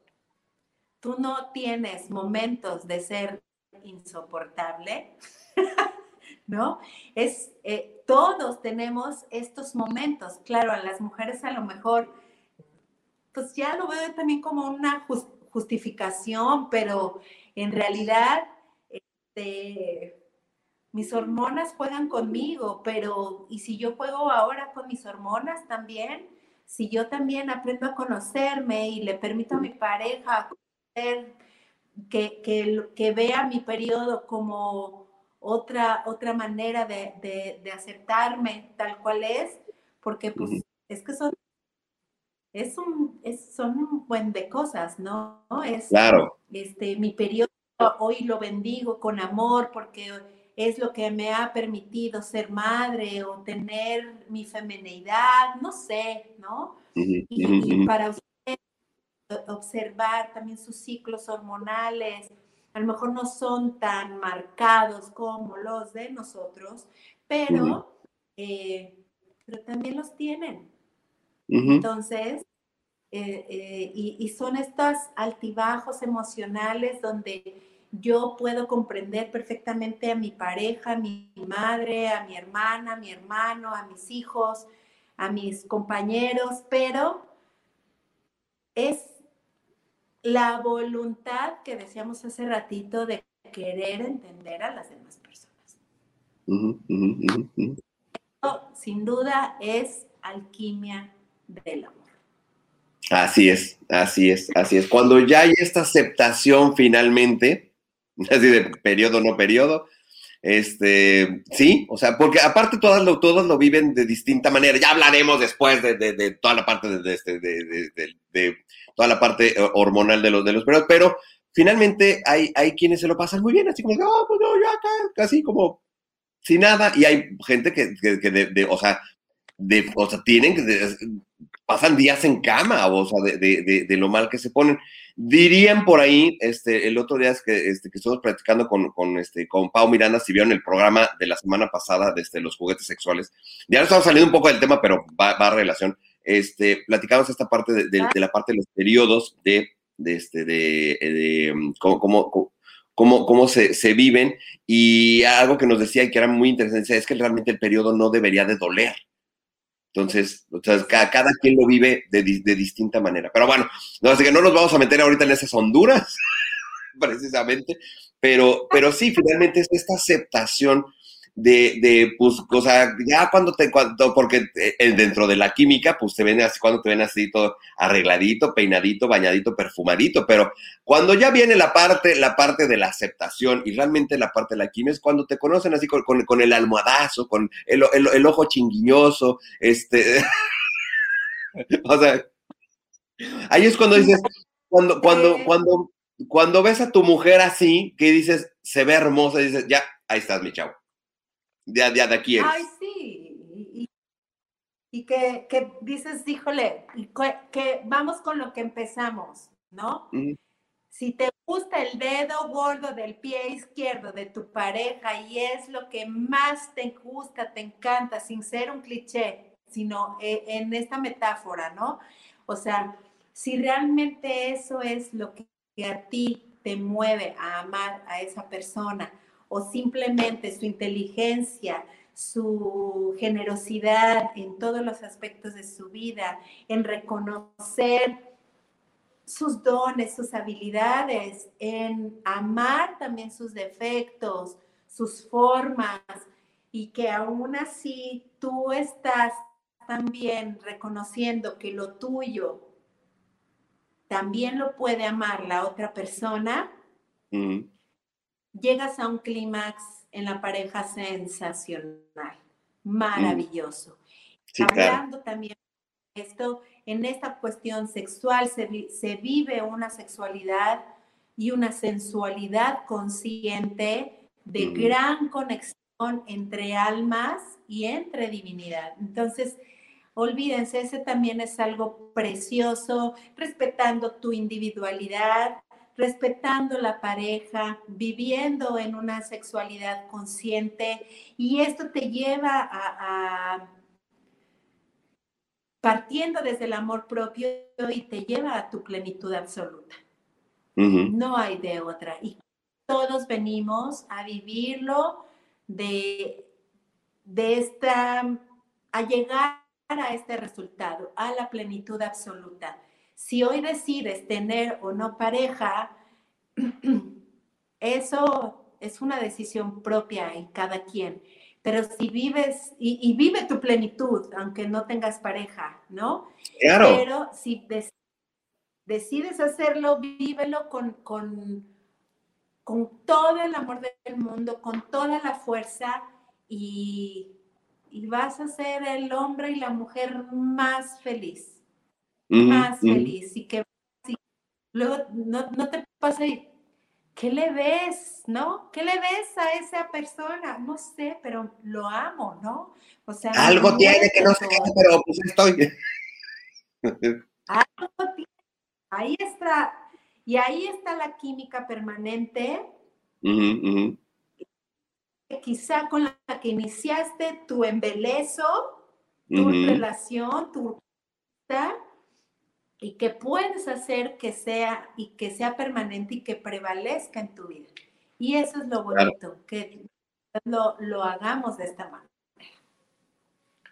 tú no tienes momentos de ser insoportable, [laughs] ¿no? Es, eh, todos tenemos estos momentos. Claro, a las mujeres a lo mejor, pues ya lo veo también como una justificación, pero en realidad, este, mis hormonas juegan conmigo, pero ¿y si yo juego ahora con mis hormonas también? Si yo también aprendo a conocerme y le permito a mi pareja que, que, que vea mi periodo como otra, otra manera de, de, aceptarme tal cual es, porque pues es que son, es un, es, son un buen de cosas, ¿no? Es, claro. Este, mi periodo hoy lo bendigo con amor porque es lo que me ha permitido ser madre o tener mi feminidad, no sé, ¿no? y, y para usted observar también sus ciclos hormonales, a lo mejor no son tan marcados como los de nosotros, pero, eh, pero también los tienen. Entonces, eh, eh, y, y, son estos altibajos emocionales donde yo puedo comprender perfectamente a mi pareja, a mi madre, a mi hermana, a mi hermano, a mis hijos, a mis compañeros, pero es la voluntad que decíamos hace ratito de querer entender a las demás personas. sin duda es alquimia del amor. Así es, así es, así es. Cuando ya hay esta aceptación finalmente, [laughs] así de periodo, no periodo, este, sí, o sea, porque aparte todas lo, todos lo viven de distinta manera. Ya hablaremos después de, de, toda la parte de, este, de, toda la parte eh, hormonal de los de los periodos, pero finalmente hay, hay quienes se lo pasan muy bien, así como, oh, pues yo ya acá, casi como sin nada, y hay gente que, que, que de, o sea, de, o sea, tienen que, pasan días en cama, o sea, de, lo mal que se ponen. Dirían por ahí, este, el otro día es que, este, que estuvimos practicando con, con, este, con Pau Miranda, si vieron el programa de la semana pasada de este, los juguetes sexuales. Ya estamos saliendo un poco del tema, pero va, a relación. Este, platicamos esta parte de, la parte de los periodos de, de este, de, de mm, cómo, cómo, cómo, cómo se, se, viven y algo que nos decía y que era muy interesante es que realmente el periodo no debería de doler. Entonces, o sea, cada, cada, quien lo vive de, de, distinta manera. Pero bueno, no, así que no nos vamos a meter ahorita en esas honduras, [laughs] precisamente, pero, pero sí, finalmente es esta aceptación de, de, pues, o sea, ya cuando te, cuando, porque eh, dentro de la química, pues te ven así, cuando te ven así todo arregladito, peinadito, bañadito, perfumadito, pero cuando ya viene la parte, la parte de la aceptación y realmente la parte de la química es cuando te conocen así con, con, con el almohadazo, con el, el, el, ojo chinguiñoso, este, [laughs] o sea, ahí es cuando dices, cuando, cuando, cuando, cuando ves a tu mujer así, que dices, se ve hermosa, dices, ya, ahí estás, mi chavo de, de, de aquí eres. Ay, sí. Y, y que, que, dices, híjole, que, que, vamos con lo que empezamos, ¿no? Si te gusta el dedo gordo del pie izquierdo de tu pareja y es lo que más te gusta, te encanta, sin ser un cliché, sino eh, en esta metáfora, ¿no? O sea, si realmente eso es lo que a ti te mueve a amar a esa persona, o simplemente su inteligencia, su generosidad en todos los aspectos de su vida, en reconocer sus dones, sus habilidades, en amar también sus defectos, sus formas, y que aún así tú estás también reconociendo que lo tuyo también lo puede amar la otra persona, llegas a un clímax en la pareja sensacional, maravilloso. Sí, Hablando claro. también de esto, en esta cuestión sexual se, se, vive una sexualidad y una sensualidad consciente de mm. gran conexión entre almas y entre divinidad. Entonces, olvídense, ese también es algo precioso, respetando tu individualidad, respetando la pareja, viviendo en una sexualidad consciente y esto te lleva a, a partiendo desde el amor propio y te lleva a tu plenitud absoluta. Uh -huh. No hay de otra. Y todos venimos a vivirlo de, de esta, a llegar a este resultado, a la plenitud absoluta. Si hoy decides tener o no pareja, [clears throat] eso es una decisión propia en cada quien. Pero si vives y, y vive tu plenitud, aunque no tengas pareja, ¿no? Claro. Pero si des, decides hacerlo, vívelo con, con, con todo el amor del mundo, con toda la fuerza y, y vas a ser el hombre y la mujer más feliz más feliz y que luego no, no, te pasa ¿qué le ves, no? ¿Qué le ves a esa persona? No sé, pero lo amo, ¿no? O sea, algo tiene que no sé pero pues estoy. algo tiene. Ahí está, y ahí está la química permanente. Quizá con la que iniciaste tu embelezo, tu relación, tu y que puedes hacer que sea y que sea permanente y que prevalezca en tu vida. Y eso es lo bonito, que lo, lo hagamos de esta manera.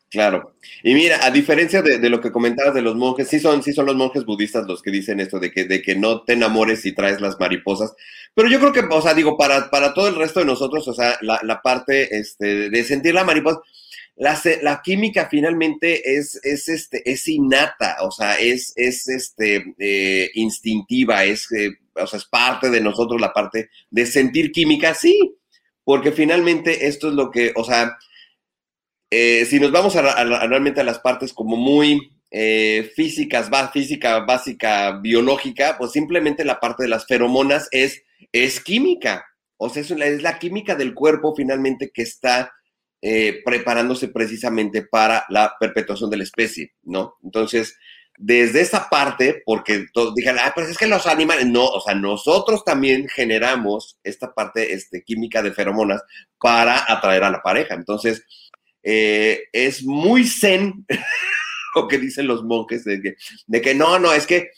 Claro. Y mira, a diferencia de, lo que comentabas de los monjes, sí son, sí son los monjes budistas los que dicen esto de que, de que no te enamores si traes las mariposas. Pero yo creo que, o sea, digo, para, para todo el resto de nosotros, o sea, la, la parte este, de sentir la mariposa, la, la, química finalmente es, es, este, es innata, o sea, es, es este, eh, instintiva, es, eh, o sea, es parte de nosotros la parte de sentir química, sí, porque finalmente esto es lo que, o sea, eh, si nos vamos a, realmente a las partes como muy físicas, va, física básica, biológica, pues simplemente la parte de las feromonas es, es química. O sea, es, es la química del cuerpo finalmente que está eh, preparándose precisamente para la perpetuación de la especie, ¿no? Entonces, desde esa parte, porque todos dijeron, ah, pues es que los animales, no, o sea, nosotros también generamos esta parte este, química de feromonas para atraer a la pareja. Entonces, eh, es muy zen [laughs] lo que dicen los monjes de que, de que no, no, es que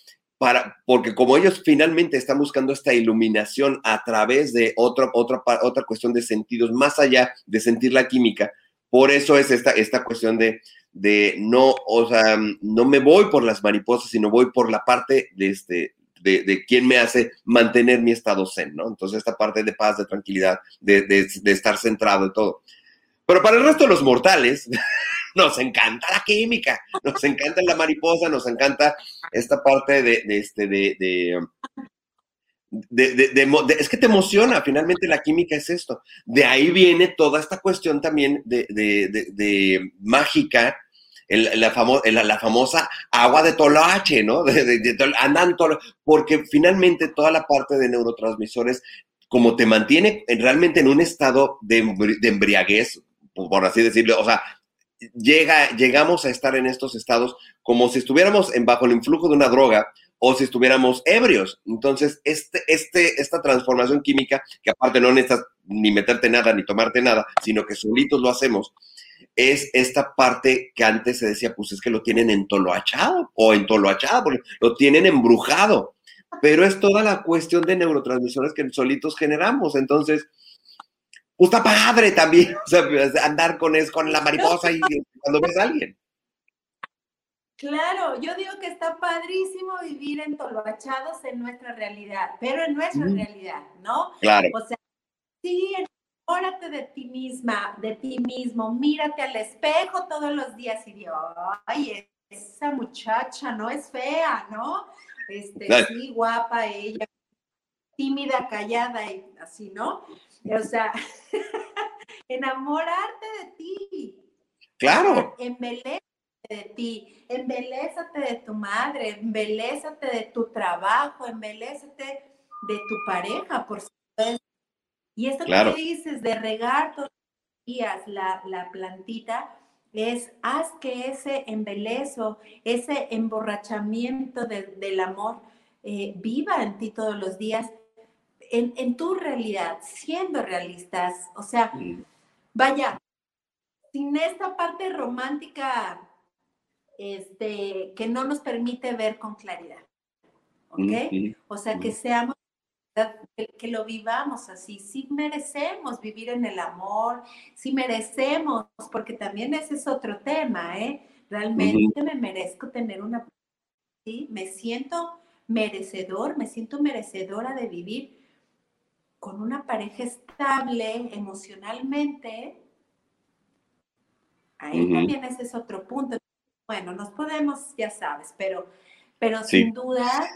para, porque como ellos finalmente están buscando esta iluminación a través de otra, otra, otra cuestión de sentidos, más allá de sentir la química, por eso es esta, esta cuestión de, de no, o sea, no me voy por las mariposas, sino voy por la parte de este, de, de quién me hace mantener mi estado zen, ¿no? Entonces, esta parte de paz, de tranquilidad, de, de, de estar centrado en todo. Pero para el resto de los mortales, [laughs] nos encanta la química, nos encanta la mariposa, nos encanta esta parte de, este, de, de, es que te emociona, finalmente la química es esto. De ahí viene toda esta cuestión también de, mágica, la, famosa agua de toloache, ¿no? andan porque finalmente toda la parte de neurotransmisores, como te mantiene realmente en un estado de, embriaguez, por así decirlo, o sea, llega, llegamos a estar en estos estados como si estuviéramos en, bajo el influjo de una droga o si estuviéramos ebrios. Entonces, este, este, esta transformación química, que aparte no necesitas ni meterte nada ni tomarte nada, sino que solitos lo hacemos, es esta parte que antes se decía, pues es que lo tienen entoloachado o entoloachado, porque lo tienen embrujado. Pero es toda la cuestión de neurotransmisores que solitos generamos. Entonces, pues está padre también, [laughs] o sea, pues, andar con, es, con la mariposa y cuando ves a alguien. Claro, yo digo que está padrísimo vivir entoloachados en nuestra realidad, pero en nuestra realidad, ¿no? Claro. O sea, sí, enamórate de ti misma, de ti mismo, mírate al espejo todos los días y digo, ay, esa muchacha no es fea, ¿no? Este, sí, guapa ella, tímida, callada y así, ¿no? O sea, [laughs] enamorarte de ti. Claro. Embelezate de ti, embelezate de tu madre, embelezate de tu trabajo, embelezate de tu pareja, por supuesto. Y esto que dices de regar todos los días la, la plantita, es haz que ese embelezo, ese emborrachamiento del amor eh, viva en ti todos los días en, tu realidad, siendo realistas, o sea, vaya, sin esta parte romántica este, que no nos permite ver con claridad, ¿ok? O sea, que seamos, que, lo vivamos así, sí merecemos vivir en el amor, sí merecemos, porque también ese es otro tema, ¿eh? Realmente me merezco tener una, ¿sí? Me siento merecedor, me siento merecedora de vivir con una pareja estable emocionalmente, ahí también ese es otro punto. Bueno, nos podemos, ya sabes, pero, pero sin duda,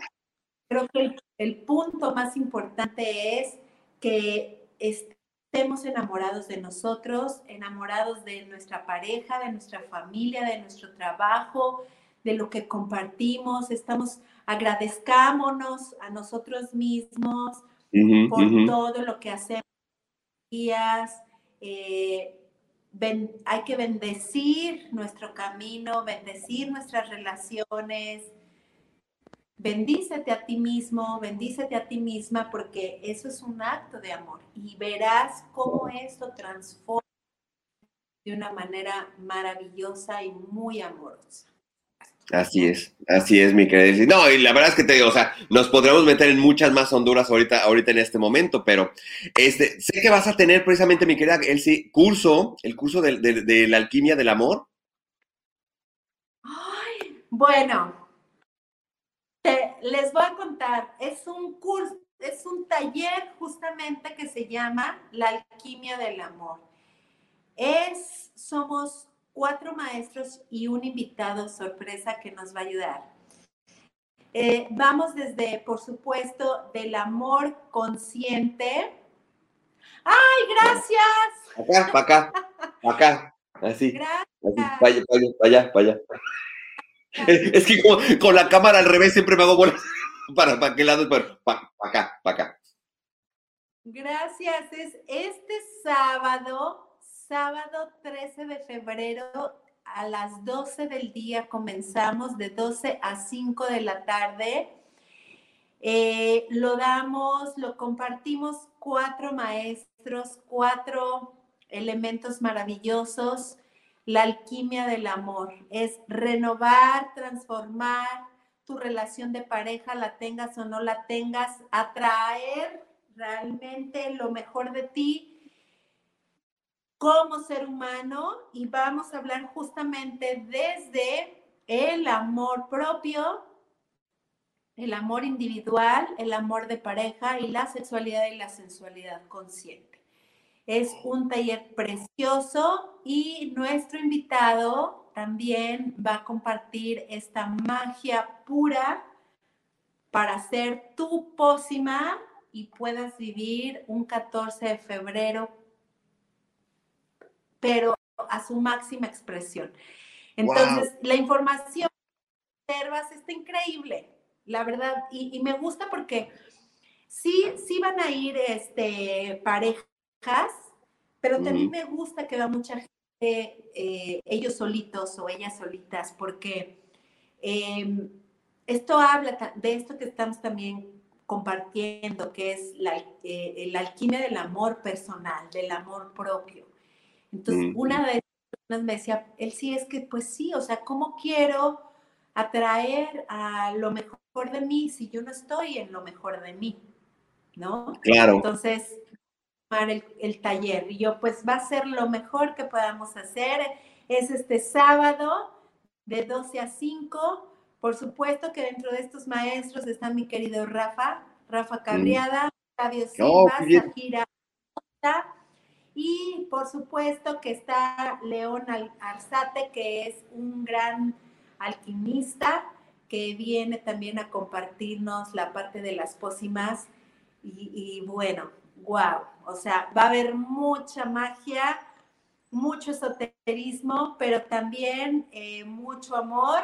creo que el, punto más importante es que estemos enamorados de nosotros, enamorados de nuestra pareja, de nuestra familia, de nuestro trabajo, de lo que compartimos, estamos, agradezcámonos a nosotros mismos, Por todo lo que hacemos eh, ben- hay que bendecir nuestro camino, bendecir nuestras relaciones. Bendícete a ti mismo, bendícete a ti misma, porque eso es un acto de amor y verás cómo esto transforma de una manera maravillosa y muy amorosa. Así es, así es, mi querida. No, y la verdad es que te digo, o sea, nos podremos meter en muchas más Honduras ahorita, ahorita en este momento, pero este, sé que vas a tener precisamente, mi querida Elsie, curso, el curso de, de- de la alquimia del amor. Ay, bueno, te- les voy a contar, es un curso, es un taller justamente que se llama La alquimia del amor. Es, somos cuatro maestros y un invitado sorpresa que nos va a ayudar. Eh, vamos desde, por supuesto, del amor consciente. ¡Ay, gracias! Acá, para acá, para acá, así. Gracias. así, Vaya, vaya, vaya, vaya. Es, es que con, con la cámara al revés siempre me hago bolas. ¿Para, para qué lado? Para, para acá, para acá. Gracias. Es este sábado, sábado 13 de febrero a las 12 del día comenzamos de 12 a 5 de la tarde. Eh, lo damos, lo compartimos cuatro maestros, cuatro elementos maravillosos. La alquimia del amor es renovar, transformar tu relación de pareja, la tengas o no la tengas, atraer realmente lo mejor de ti como ser humano y vamos a hablar justamente desde el amor propio, el amor individual, el amor de pareja y la sexualidad y la sensualidad consciente. Es un taller precioso y nuestro invitado también va a compartir esta magia pura para ser tu pócima y puedas vivir un 14 de febrero, pero a su máxima expresión. Entonces, wow. la información que observas está increíble, la verdad, y, y, me gusta porque sí, sí van a ir este, parejas, pero también me gusta que va mucha gente, eh, ellos solitos o ellas solitas, porque eh, esto habla de esto que estamos también compartiendo, que es la, eh, la alquimia del amor personal, del amor propio. Entonces, mm. una de las personas me decía, él sí es que, pues sí, o sea, ¿cómo quiero atraer a lo mejor de mí si yo no estoy en lo mejor de mí? ¿No? Claro. Entonces, el, el taller. Y yo, pues va a ser lo mejor que podamos hacer. Es este sábado de 12 a 5. Por supuesto que dentro de estos maestros está mi querido Rafa, Rafa Cabriada, Fabio Silva, Oh, Zafira y por supuesto que está León Arzate, que es un gran alquimista que viene también a compartirnos la parte de las pócimas. Y, bueno, wow, o sea, va a haber mucha magia, mucho esoterismo, pero también eh, mucho amor.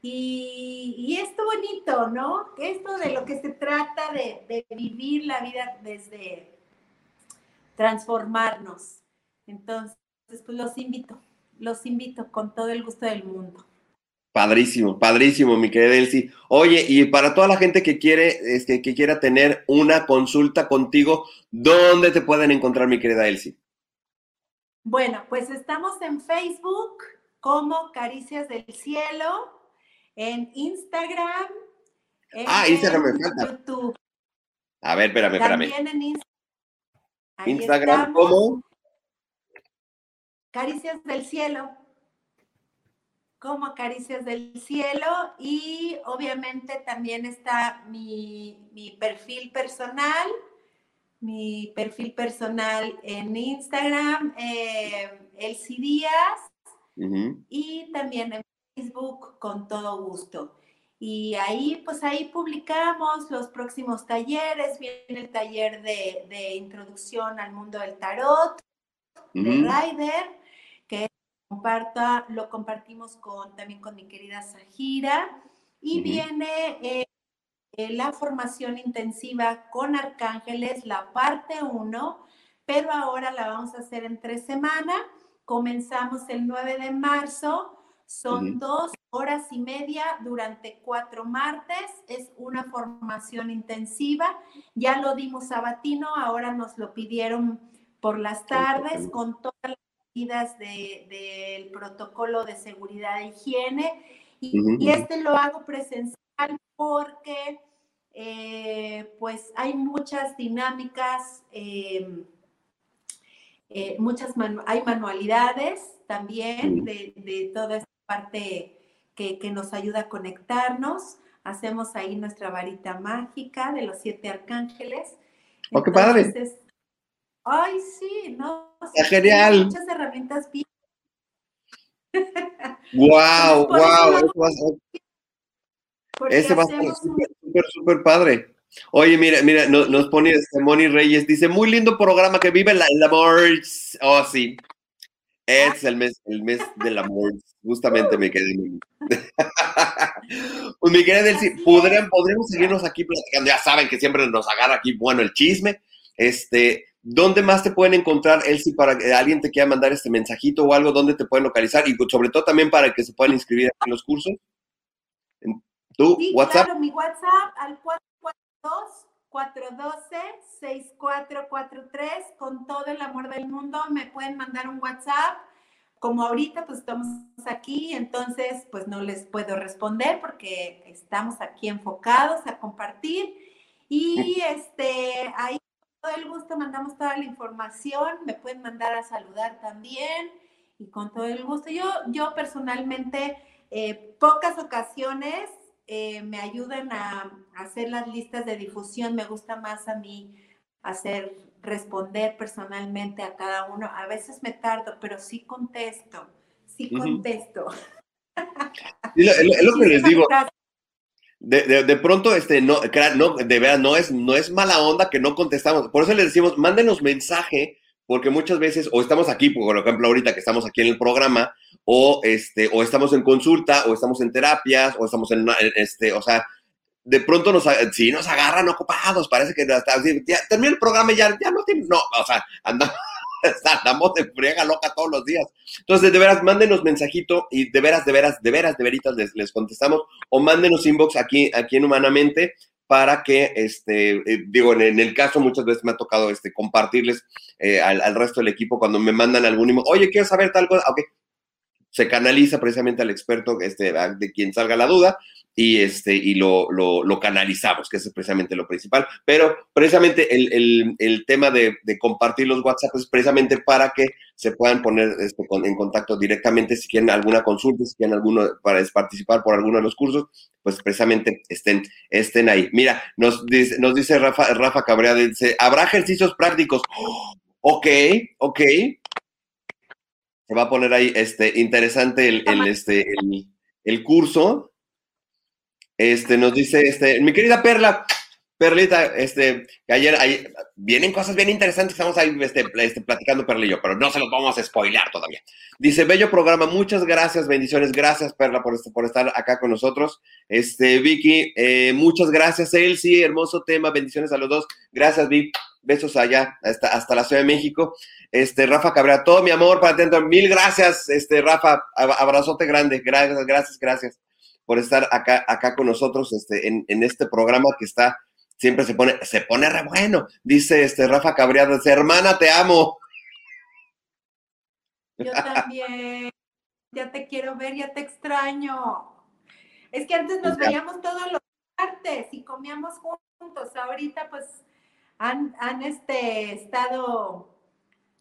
Y, y, esto bonito, ¿no? Esto de lo que se trata de, de vivir la vida desde transformarnos. Entonces, pues los invito, los invito con todo el gusto del mundo. Padrísimo, padrísimo, mi querida Elsie. Oye, y para toda la gente que quiere, este, que quiera tener una consulta contigo, ¿dónde te pueden encontrar, mi querida Elsie? Bueno, pues estamos en Facebook como Caricias del Cielo, en Instagram, en ah, Instagram me falta. YouTube. A ver, espérame, espérame. También en Instagram. Ahí Instagram, estamos. ¿cómo? Caricias del Cielo como Caricias del Cielo y obviamente también está mi, mi, perfil personal, mi perfil personal en Instagram, eh, Elsie Díaz, uh -huh. y también en Facebook con todo gusto. Y ahí, pues ahí publicamos los próximos talleres, viene el taller de, de introducción al mundo del tarot, uh -huh. de Rider, que comparta, lo compartimos con, también con mi querida Sajira. Y uh -huh. viene eh, eh, la formación intensiva con arcángeles, la parte 1, pero ahora la vamos a hacer en tres semanas. Comenzamos el 9 de marzo, son dos horas y media durante cuatro martes, es una formación intensiva. Ya lo dimos sabatino, ahora nos lo pidieron por las tardes con todas las medidas del protocolo de seguridad e higiene. Y, este lo hago presencial porque eh, pues hay muchas dinámicas, em, eh, muchas hay manualidades también de, de, toda esta parte que, que, nos ayuda a conectarnos. Hacemos ahí nuestra varita mágica de los siete arcángeles. ¡Oh, qué padre! Ay, sí, no. Genial. Muchas herramientas bien. [laughs] Wow, wow. Ese va a ser súper, súper padre. Oye, mira, mira, nos, nos pone Moni Reyes, dice, muy lindo programa que vive la, el amor. Oh, sí. Es el mes, el mes del amor. Justamente me quedé. pues mi querida Delcy, podríamos seguirnos aquí platicando. Ya saben que siempre nos agarra aquí, bueno, el chisme. Este, ¿Dónde más te pueden encontrar, Elsie, para que alguien te quiera mandar este mensajito o algo? ¿Dónde te pueden localizar? Y sobre todo también para que se puedan inscribir en los cursos. ¿Tú? Sí, WhatsApp. Claro, mi WhatsApp al 442-412-6443. Con todo el amor del mundo me pueden mandar un WhatsApp. Como ahorita pues estamos aquí, entonces pues no les puedo responder porque estamos aquí enfocados a compartir. Y este, ahí todo el gusto mandamos toda la información, me pueden mandar a saludar también y con todo el gusto. Yo, yo personalmente, eh, pocas ocasiones eh, me ayudan a, hacer las listas de difusión, me gusta más a mí hacer, responder personalmente a cada uno. A veces me tardo, pero sí contesto, sí contesto. es lo que les digo de, de, pronto, este, no, no, de verdad, no es, no es mala onda que no contestamos. Por eso les decimos, mándenos mensaje, porque muchas veces, o estamos aquí, por ejemplo, ahorita que estamos aquí en el programa, o este, o estamos en consulta, o estamos en terapias, o estamos en, este, o sea, de pronto nos, si nos agarran ocupados, parece que hasta, ya, termina el programa y ya, ya no tiene, no, o sea, andamos [laughs] andamos de friega loca todos los días. Entonces, de veras, mándenos mensajito y de veras, de veras, de veras, de veritas les, les contestamos o mándenos inbox aquí, aquí en Humanamente para que, este, eh, digo, en, el caso muchas veces me ha tocado este, compartirles eh, al, resto del equipo cuando me mandan algún inbox, oye, quiero saber tal cosa, ok, se canaliza precisamente al experto este, de quien salga la duda y, este, y lo, lo, canalizamos, que es precisamente lo principal. Pero precisamente el, el, tema de, de, compartir los WhatsApp es precisamente para que se puedan poner este, en contacto directamente si quieren alguna consulta, si quieren alguno para participar por alguno de los cursos, pues precisamente estén, estén ahí. Mira, nos dice, nos dice Rafa, Rafa Cabrera, dice, ¿habrá ejercicios prácticos? [gasps] ok, ok. Se va a poner ahí este, interesante el, el este, el, el curso. Este, nos dice, este, mi querida Perla, Perlita, este, que ayer, vienen cosas bien interesantes, estamos ahí este, este, platicando Perla y yo, pero no se los vamos a spoilear todavía. Dice, bello programa, muchas gracias, bendiciones, gracias Perla por, este, por estar acá con nosotros. Este, Vicky, eh, muchas gracias, Elsie, hermoso tema, bendiciones a los dos. Gracias, Vicky, besos allá, hasta, hasta la Ciudad de México. Este, Rafa Cabrera, todo mi amor para atender, mil gracias, este, Rafa, abrazote grande, gracias, gracias, gracias por estar acá, acá con nosotros este, en, en este programa que está, siempre se pone, se pone re bueno. Dice este Rafa Cabrera, hermana, te amo. Yo también, ya te quiero ver, ya te extraño. Es que antes nos veíamos todos los martes y comíamos juntos. Ahorita pues han, han este, estado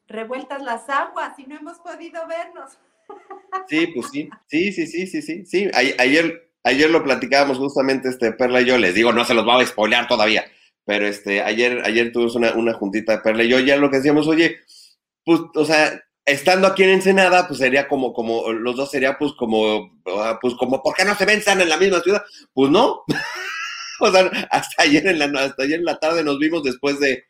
revueltas las aguas y no hemos podido vernos. Sí, pues sí, sí, sí, sí, sí, sí, sí. Ayer, ayer lo platicábamos justamente, este, Perla y yo, les digo, no se los va a spoilear todavía, pero este, ayer, ayer tuvimos una, una juntita de Perla y yo, ya lo que decíamos, oye, pues, o sea, estando aquí en Ensenada, pues sería como, como, los dos sería pues como, pues como, ¿por qué no se ven, están en la misma ciudad? Pues no. [laughs] o sea, hasta ayer en la, hasta ayer en la tarde nos vimos después de,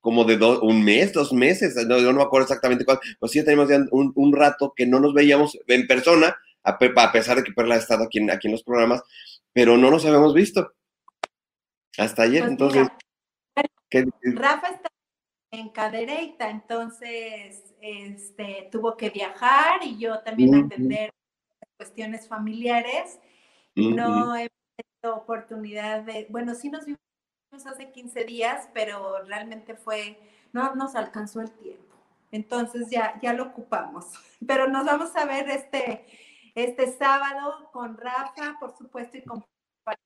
como de un mes, dos meses, no, yo no me acuerdo exactamente cuándo, pues sí tenemos ya un, un, rato que no nos veíamos en persona, a, a pesar de que Perla ha estado aquí en, aquí en los programas, pero no nos habíamos visto. Hasta ayer, Pues entonces. mira, ¿qué- Rafa está en cadereita, entonces este, tuvo que viajar y yo también atender cuestiones familiares. No he tenido oportunidad de, bueno, sí nos vimos hace 15 días, pero realmente fue, no nos alcanzó el tiempo. Entonces ya, ya lo ocupamos. [laughs] Pero nos vamos a ver este, este sábado con Rafa, por supuesto, y compartir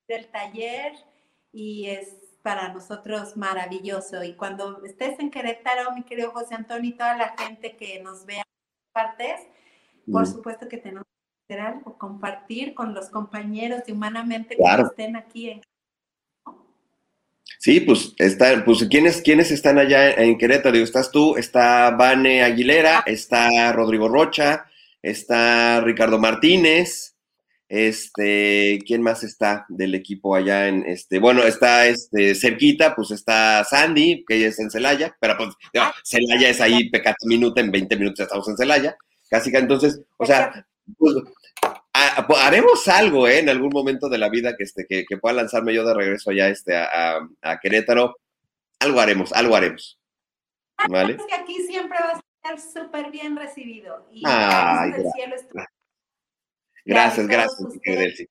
el taller. Y es para nosotros maravilloso. Y cuando estés en Querétaro, mi querido José Antonio y toda la gente que nos vea en partes, por supuesto que tenemos que hacer algo, compartir con los compañeros de Humanamente Claro. que estén aquí en Sí, pues está, pues ¿quiénes, quiénes están allá en Querétaro? Digo, estás tú, está Vane Aguilera, está Rodrigo Rocha, está Ricardo Martínez, este, ¿quién más está del equipo allá en este? Bueno, está este cerquita, pues está Sandy, que ella es en Celaya, pero pues digo, Celaya es ahí pecata minuta, en 20 minutos ya estamos en Celaya, casi que entonces, o sea, pues, pues, haremos algo ¿eh? en algún momento de la vida que, este, que, que pueda lanzarme yo de regreso allá este, a, a- a Querétaro. Algo haremos, algo haremos. ¿Vale? Es que aquí siempre va a estar súper bien recibido. Y Ay, Caricias del gra- cielo Gracias, gracias, Delcy.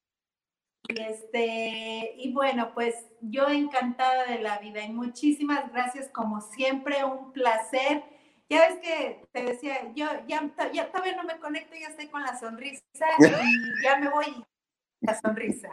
y este, y bueno, pues yo encantada de la vida y muchísimas gracias como siempre, un placer. Ya ves que te decía, yo ya, ya todavía no me conecto, ya estoy con la sonrisa [laughs] y ya me voy la sonrisa.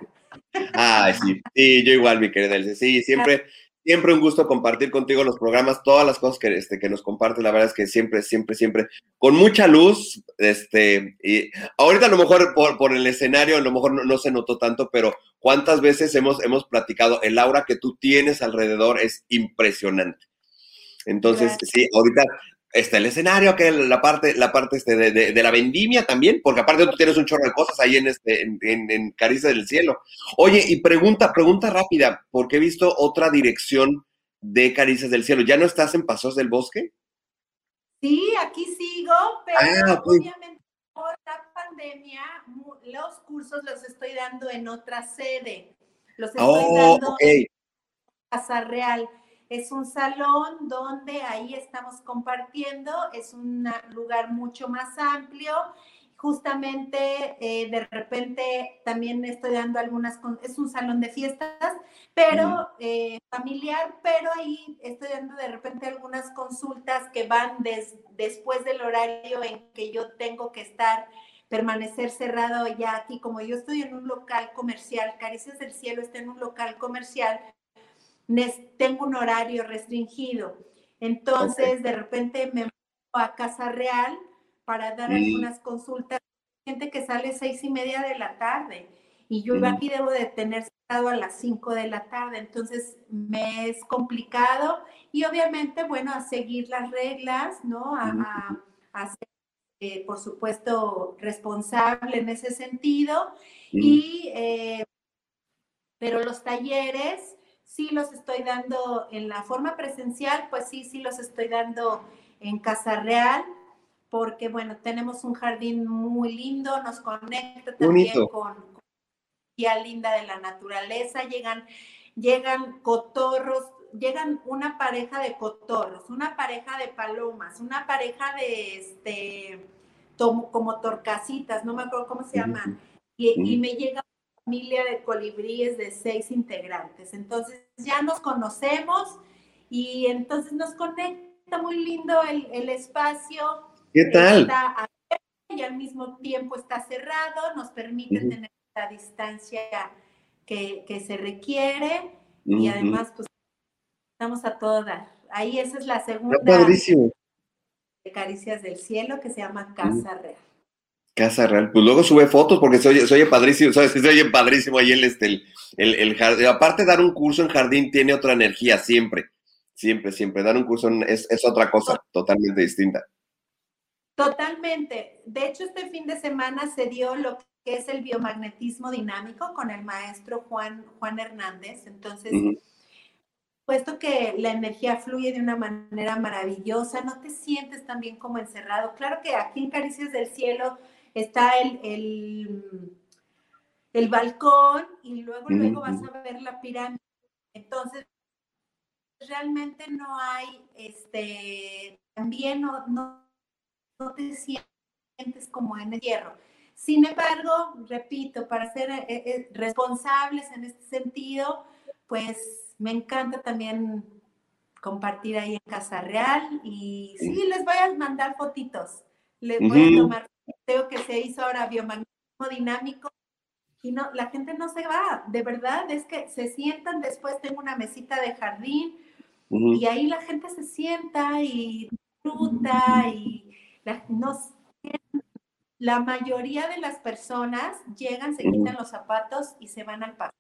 Ay, sí, sí, yo igual, mi querida Delcy. Sí, siempre, siempre un gusto compartir contigo los programas, todas las cosas que, este, que nos compartes. La verdad es que siempre, siempre, siempre, con mucha luz. Este, y ahorita a lo mejor por, por el escenario, a lo mejor no, no se notó tanto, pero cuántas veces hemos, hemos platicado, el aura que tú tienes alrededor es impresionante. Entonces, sí, ahorita está el escenario, que la parte, la parte este de, de- de la vendimia también, porque aparte tú tienes un chorro de cosas ahí en este, en, en, en Caricia del Cielo. Oye, y pregunta, pregunta rápida, porque he visto otra dirección de Caricias del Cielo. ¿Ya no estás en Pasos del Bosque? Sí, aquí sigo, pero Ah, obviamente por la pandemia los cursos los estoy dando en otra sede. Los estoy Oh, dando ok. en Casa Real. Es un salón donde ahí estamos compartiendo, es un lugar mucho más amplio. Justamente eh, de repente también estoy dando algunas, con- es un salón de fiestas, pero eh, familiar, pero ahí estoy dando de repente algunas consultas que van des- después del horario en que yo tengo que estar, permanecer cerrado ya aquí, como yo estoy en un local comercial, Caricias del Cielo está en un local comercial, tengo un horario restringido. Entonces, de repente me voy a Casa Real para dar Mm. algunas consultas. Gente que sale seis y media de la tarde y yo iba Mm. aquí debo de tener a las cinco de la tarde. Entonces, me es complicado y obviamente, bueno, a seguir las reglas, ¿no? A, a- a ser, eh, por supuesto, responsable en ese sentido. Mm. Y, eh, pero los talleres sí los estoy dando en la forma presencial, pues sí, sí los estoy dando en Casa Real, porque bueno, tenemos un jardín muy lindo, nos conecta también Bonito. con, con la linda de la naturaleza, llegan, llegan cotorros, llegan una pareja de cotorros, una pareja de palomas, una pareja de este como torcasitas, no me acuerdo cómo se llaman, y, me llega familia de colibríes de seis integrantes. Entonces ya nos conocemos y entonces nos conecta muy lindo el, el espacio. ¿Qué tal? Está abierto y al mismo tiempo está cerrado, nos permite tener la distancia que, que se requiere y además pues estamos a todo dar. Ahí esa es la segunda Está padrísimo. de Caricias del Cielo que se llama Casa Real. Casa Real. Pues luego sube fotos porque se oye, se oye padrísimo, ¿sabes? Se oye padrísimo ahí el, este, el, el, el jardín. Aparte, dar un curso en jardín tiene otra energía, siempre. Siempre, siempre. Dar un curso en- es, es otra cosa, totalmente distinta. Totalmente. De hecho, este fin de semana se dio lo que es el biomagnetismo dinámico con el maestro Juan, Juan Hernández. Entonces, puesto que la energía fluye de una manera maravillosa, no te sientes también como encerrado. Claro que aquí en Caricias del Cielo está el, el, el balcón y luego, luego vas a ver la pirámide Entonces, realmente no hay, este, también no, no, no te sientes como en el hierro. Sin embargo, repito, para ser eh, eh, responsables en este sentido, pues me encanta también compartir ahí en Casa Real y sí, les voy a mandar fotitos. Les voy a tomar, creo que se hizo ahora biomagnetismo dinámico y no, la gente no se va, de verdad, es que se sientan, después tengo una mesita de jardín y ahí la gente se sienta y disfruta y la, la mayoría de las personas llegan, se quitan los zapatos y se van al parque.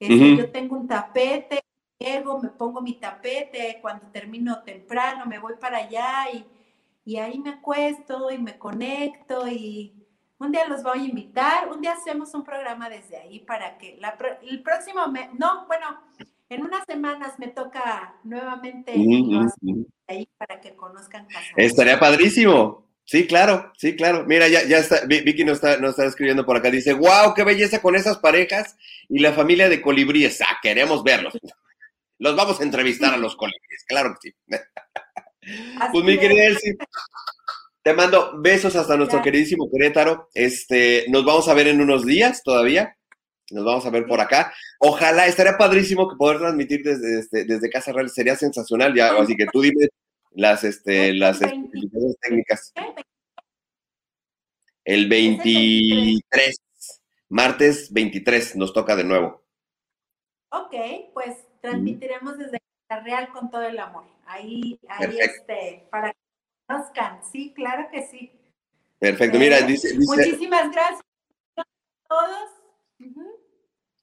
Yo tengo un tapete, llego, me pongo mi tapete, cuando termino temprano me voy para allá y, y ahí me acuesto y me conecto y un día los voy a invitar, un día hacemos un programa desde ahí para que la, el próximo, mes, no, bueno, en unas semanas me toca nuevamente ahí para que conozcan casa. Estaría padrísimo. Sí, claro, sí, claro. Mira, ya, ya está, Vicky nos está, nos está escribiendo por acá. Dice, wow, qué belleza con esas parejas y la familia de colibríes. Ah, queremos verlos. [laughs] Los vamos a entrevistar a los colibríes, claro que sí. [laughs] pues mi querida Elsie, te mando besos hasta nuestro queridísimo Querétaro. Este, nos vamos a ver en unos días todavía. Nos vamos a ver por acá. Ojalá, estaría padrísimo que poder transmitir desde, desde, desde Casa Real. Sería sensacional. Ya, así que tú dime las, este, las especificaciones técnicas. El 23, martes 23, nos toca de nuevo. Ok, pues transmitiremos desde la Real con todo el amor. Ahí, ahí este, para que conozcan. Sí, claro que sí. Perfecto, mira, dice, Muchísimas gracias a todos.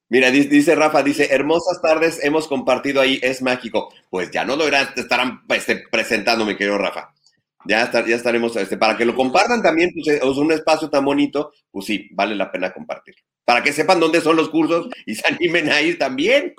Mira, dice Rafa, dice, hermosas tardes, hemos compartido ahí, es mágico. Pues ya no lo irán, te estarán este, presentando, mi querido Rafa. Ya, ya estaremos, este, para que lo compartan también, pues es un espacio tan bonito, pues sí, vale la pena compartirlo. Para que sepan dónde son los cursos y se [laughs] animen a ir también.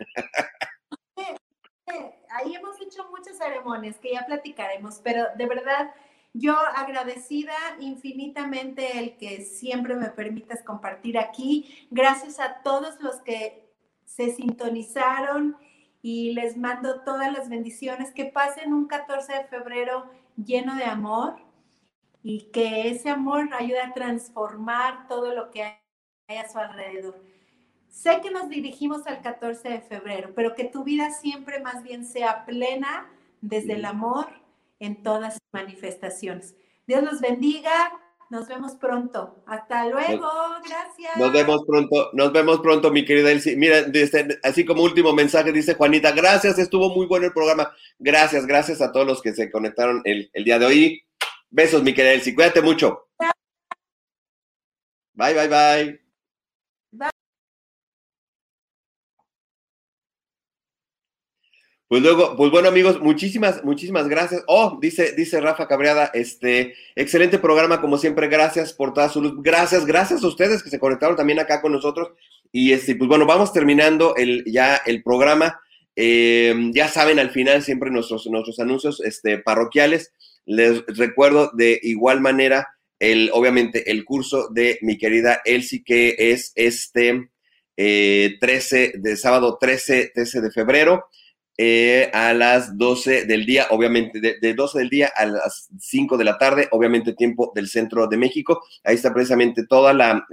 Ahí hemos hecho muchas ceremonias que ya platicaremos, pero de verdad yo agradecida infinitamente el que siempre me permitas compartir aquí. Gracias a todos los que se sintonizaron y les mando todas las bendiciones. Que pasen un 14 de febrero lleno de amor y que ese amor ayude a transformar todo lo que hay a su alrededor. Sé que nos dirigimos al 14 de febrero, pero que tu vida siempre más bien sea plena desde el amor en todas sus manifestaciones. Dios los bendiga. Nos vemos pronto. Hasta luego. Gracias. Nos vemos pronto. Nos vemos pronto, mi querida Elsie. Mira, así como último mensaje, dice Juanita, gracias, estuvo muy bueno el programa. Gracias, gracias a todos los que se conectaron el, el día de hoy. Besos, mi querida Elsie. Cuídate mucho. Bye, bye, bye. Pues luego, pues bueno amigos, muchísimas, muchísimas gracias. Oh, dice, dice Rafa Cabreada, este, excelente programa, como siempre, gracias por toda su luz. Gracias, gracias a ustedes que se conectaron también acá con nosotros. Y este, pues bueno, vamos terminando el, ya el programa. Eh, ya saben, al final siempre nuestros, nuestros anuncios este, parroquiales. Les recuerdo de igual manera, el, obviamente, el curso de mi querida Elsie, que es este 13 eh, de sábado 13, 13 de febrero. Eh, a las 12 del día, obviamente, de, 12 del día a las 5 de la tarde, obviamente tiempo del centro de México. Ahí está precisamente toda la,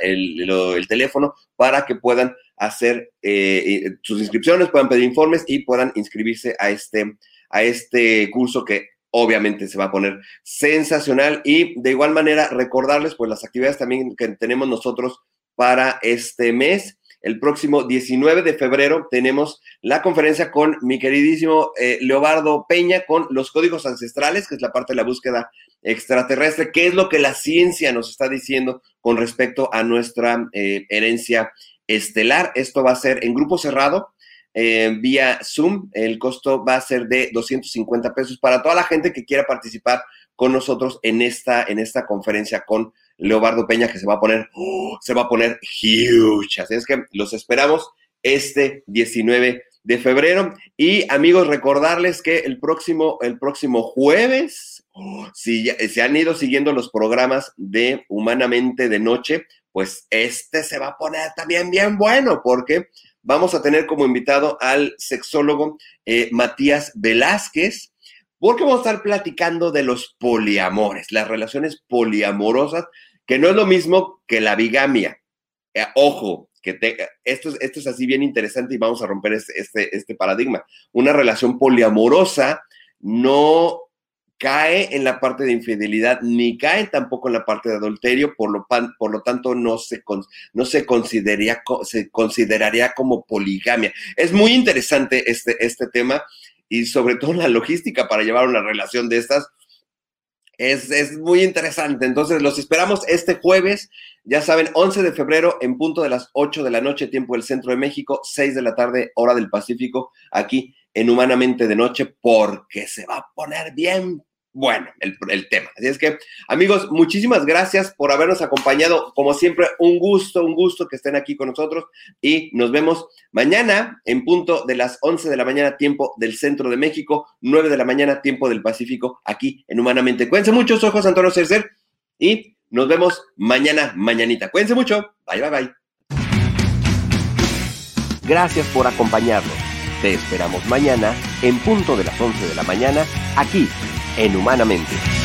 el, teléfono para que puedan hacer eh, sus inscripciones, puedan pedir informes y puedan inscribirse a este, a este curso que obviamente se va a poner sensacional y de igual manera recordarles pues las actividades también que tenemos nosotros para este mes. El próximo 19 de febrero tenemos la conferencia con mi queridísimo eh, Leobardo Peña con los códigos ancestrales, que es la parte de la búsqueda extraterrestre, qué es lo que la ciencia nos está diciendo con respecto a nuestra eh, herencia estelar. Esto va a ser en grupo cerrado, eh, vía Zoom. El costo va a ser de 250 pesos para toda la gente que quiera participar con nosotros en esta, en esta conferencia con Leobardo Peña, que se va a poner, ¡oh! se va a poner huge. Así es que los esperamos este 19 de febrero. Y amigos, recordarles que el próximo, el próximo jueves, ¡oh! si se han ido siguiendo los programas de Humanamente de Noche, pues este se va a poner también bien bueno, porque vamos a tener como invitado al sexólogo eh, Matías Velázquez, porque vamos a estar platicando de los poliamores, las relaciones poliamorosas, que no es lo mismo que la bigamia. Eh, ojo, que te, esto, es, esto es así bien interesante y vamos a romper este, este, este paradigma. Una relación poliamorosa no cae en la parte de infidelidad, ni cae tampoco en la parte de adulterio, por lo, por lo tanto no se, no se, consideraría, se consideraría como poligamia. Es muy interesante este, este tema y sobre todo la logística para llevar una relación de estas. Es, es, muy interesante. Entonces, los esperamos este jueves, ya saben, 11 de febrero en punto de las 8 de la noche, tiempo del centro de México, 6 de la tarde, hora del Pacífico, aquí en Humanamente de Noche, porque se va a poner bien bueno el, tema. Así es que, amigos, muchísimas gracias por habernos acompañado. Como siempre, un gusto, un gusto que estén aquí con nosotros y nos vemos mañana en punto de las 11 de la mañana, tiempo del centro de México, 9 de la mañana, tiempo del Pacífico, aquí en Humanamente. Cuídense mucho, soy José Antonio Cercer y nos vemos mañana, mañanita. Cuídense mucho. Bye, bye, bye. Gracias por acompañarnos. Te esperamos mañana en punto de las 11 de la mañana aquí en Humanamente.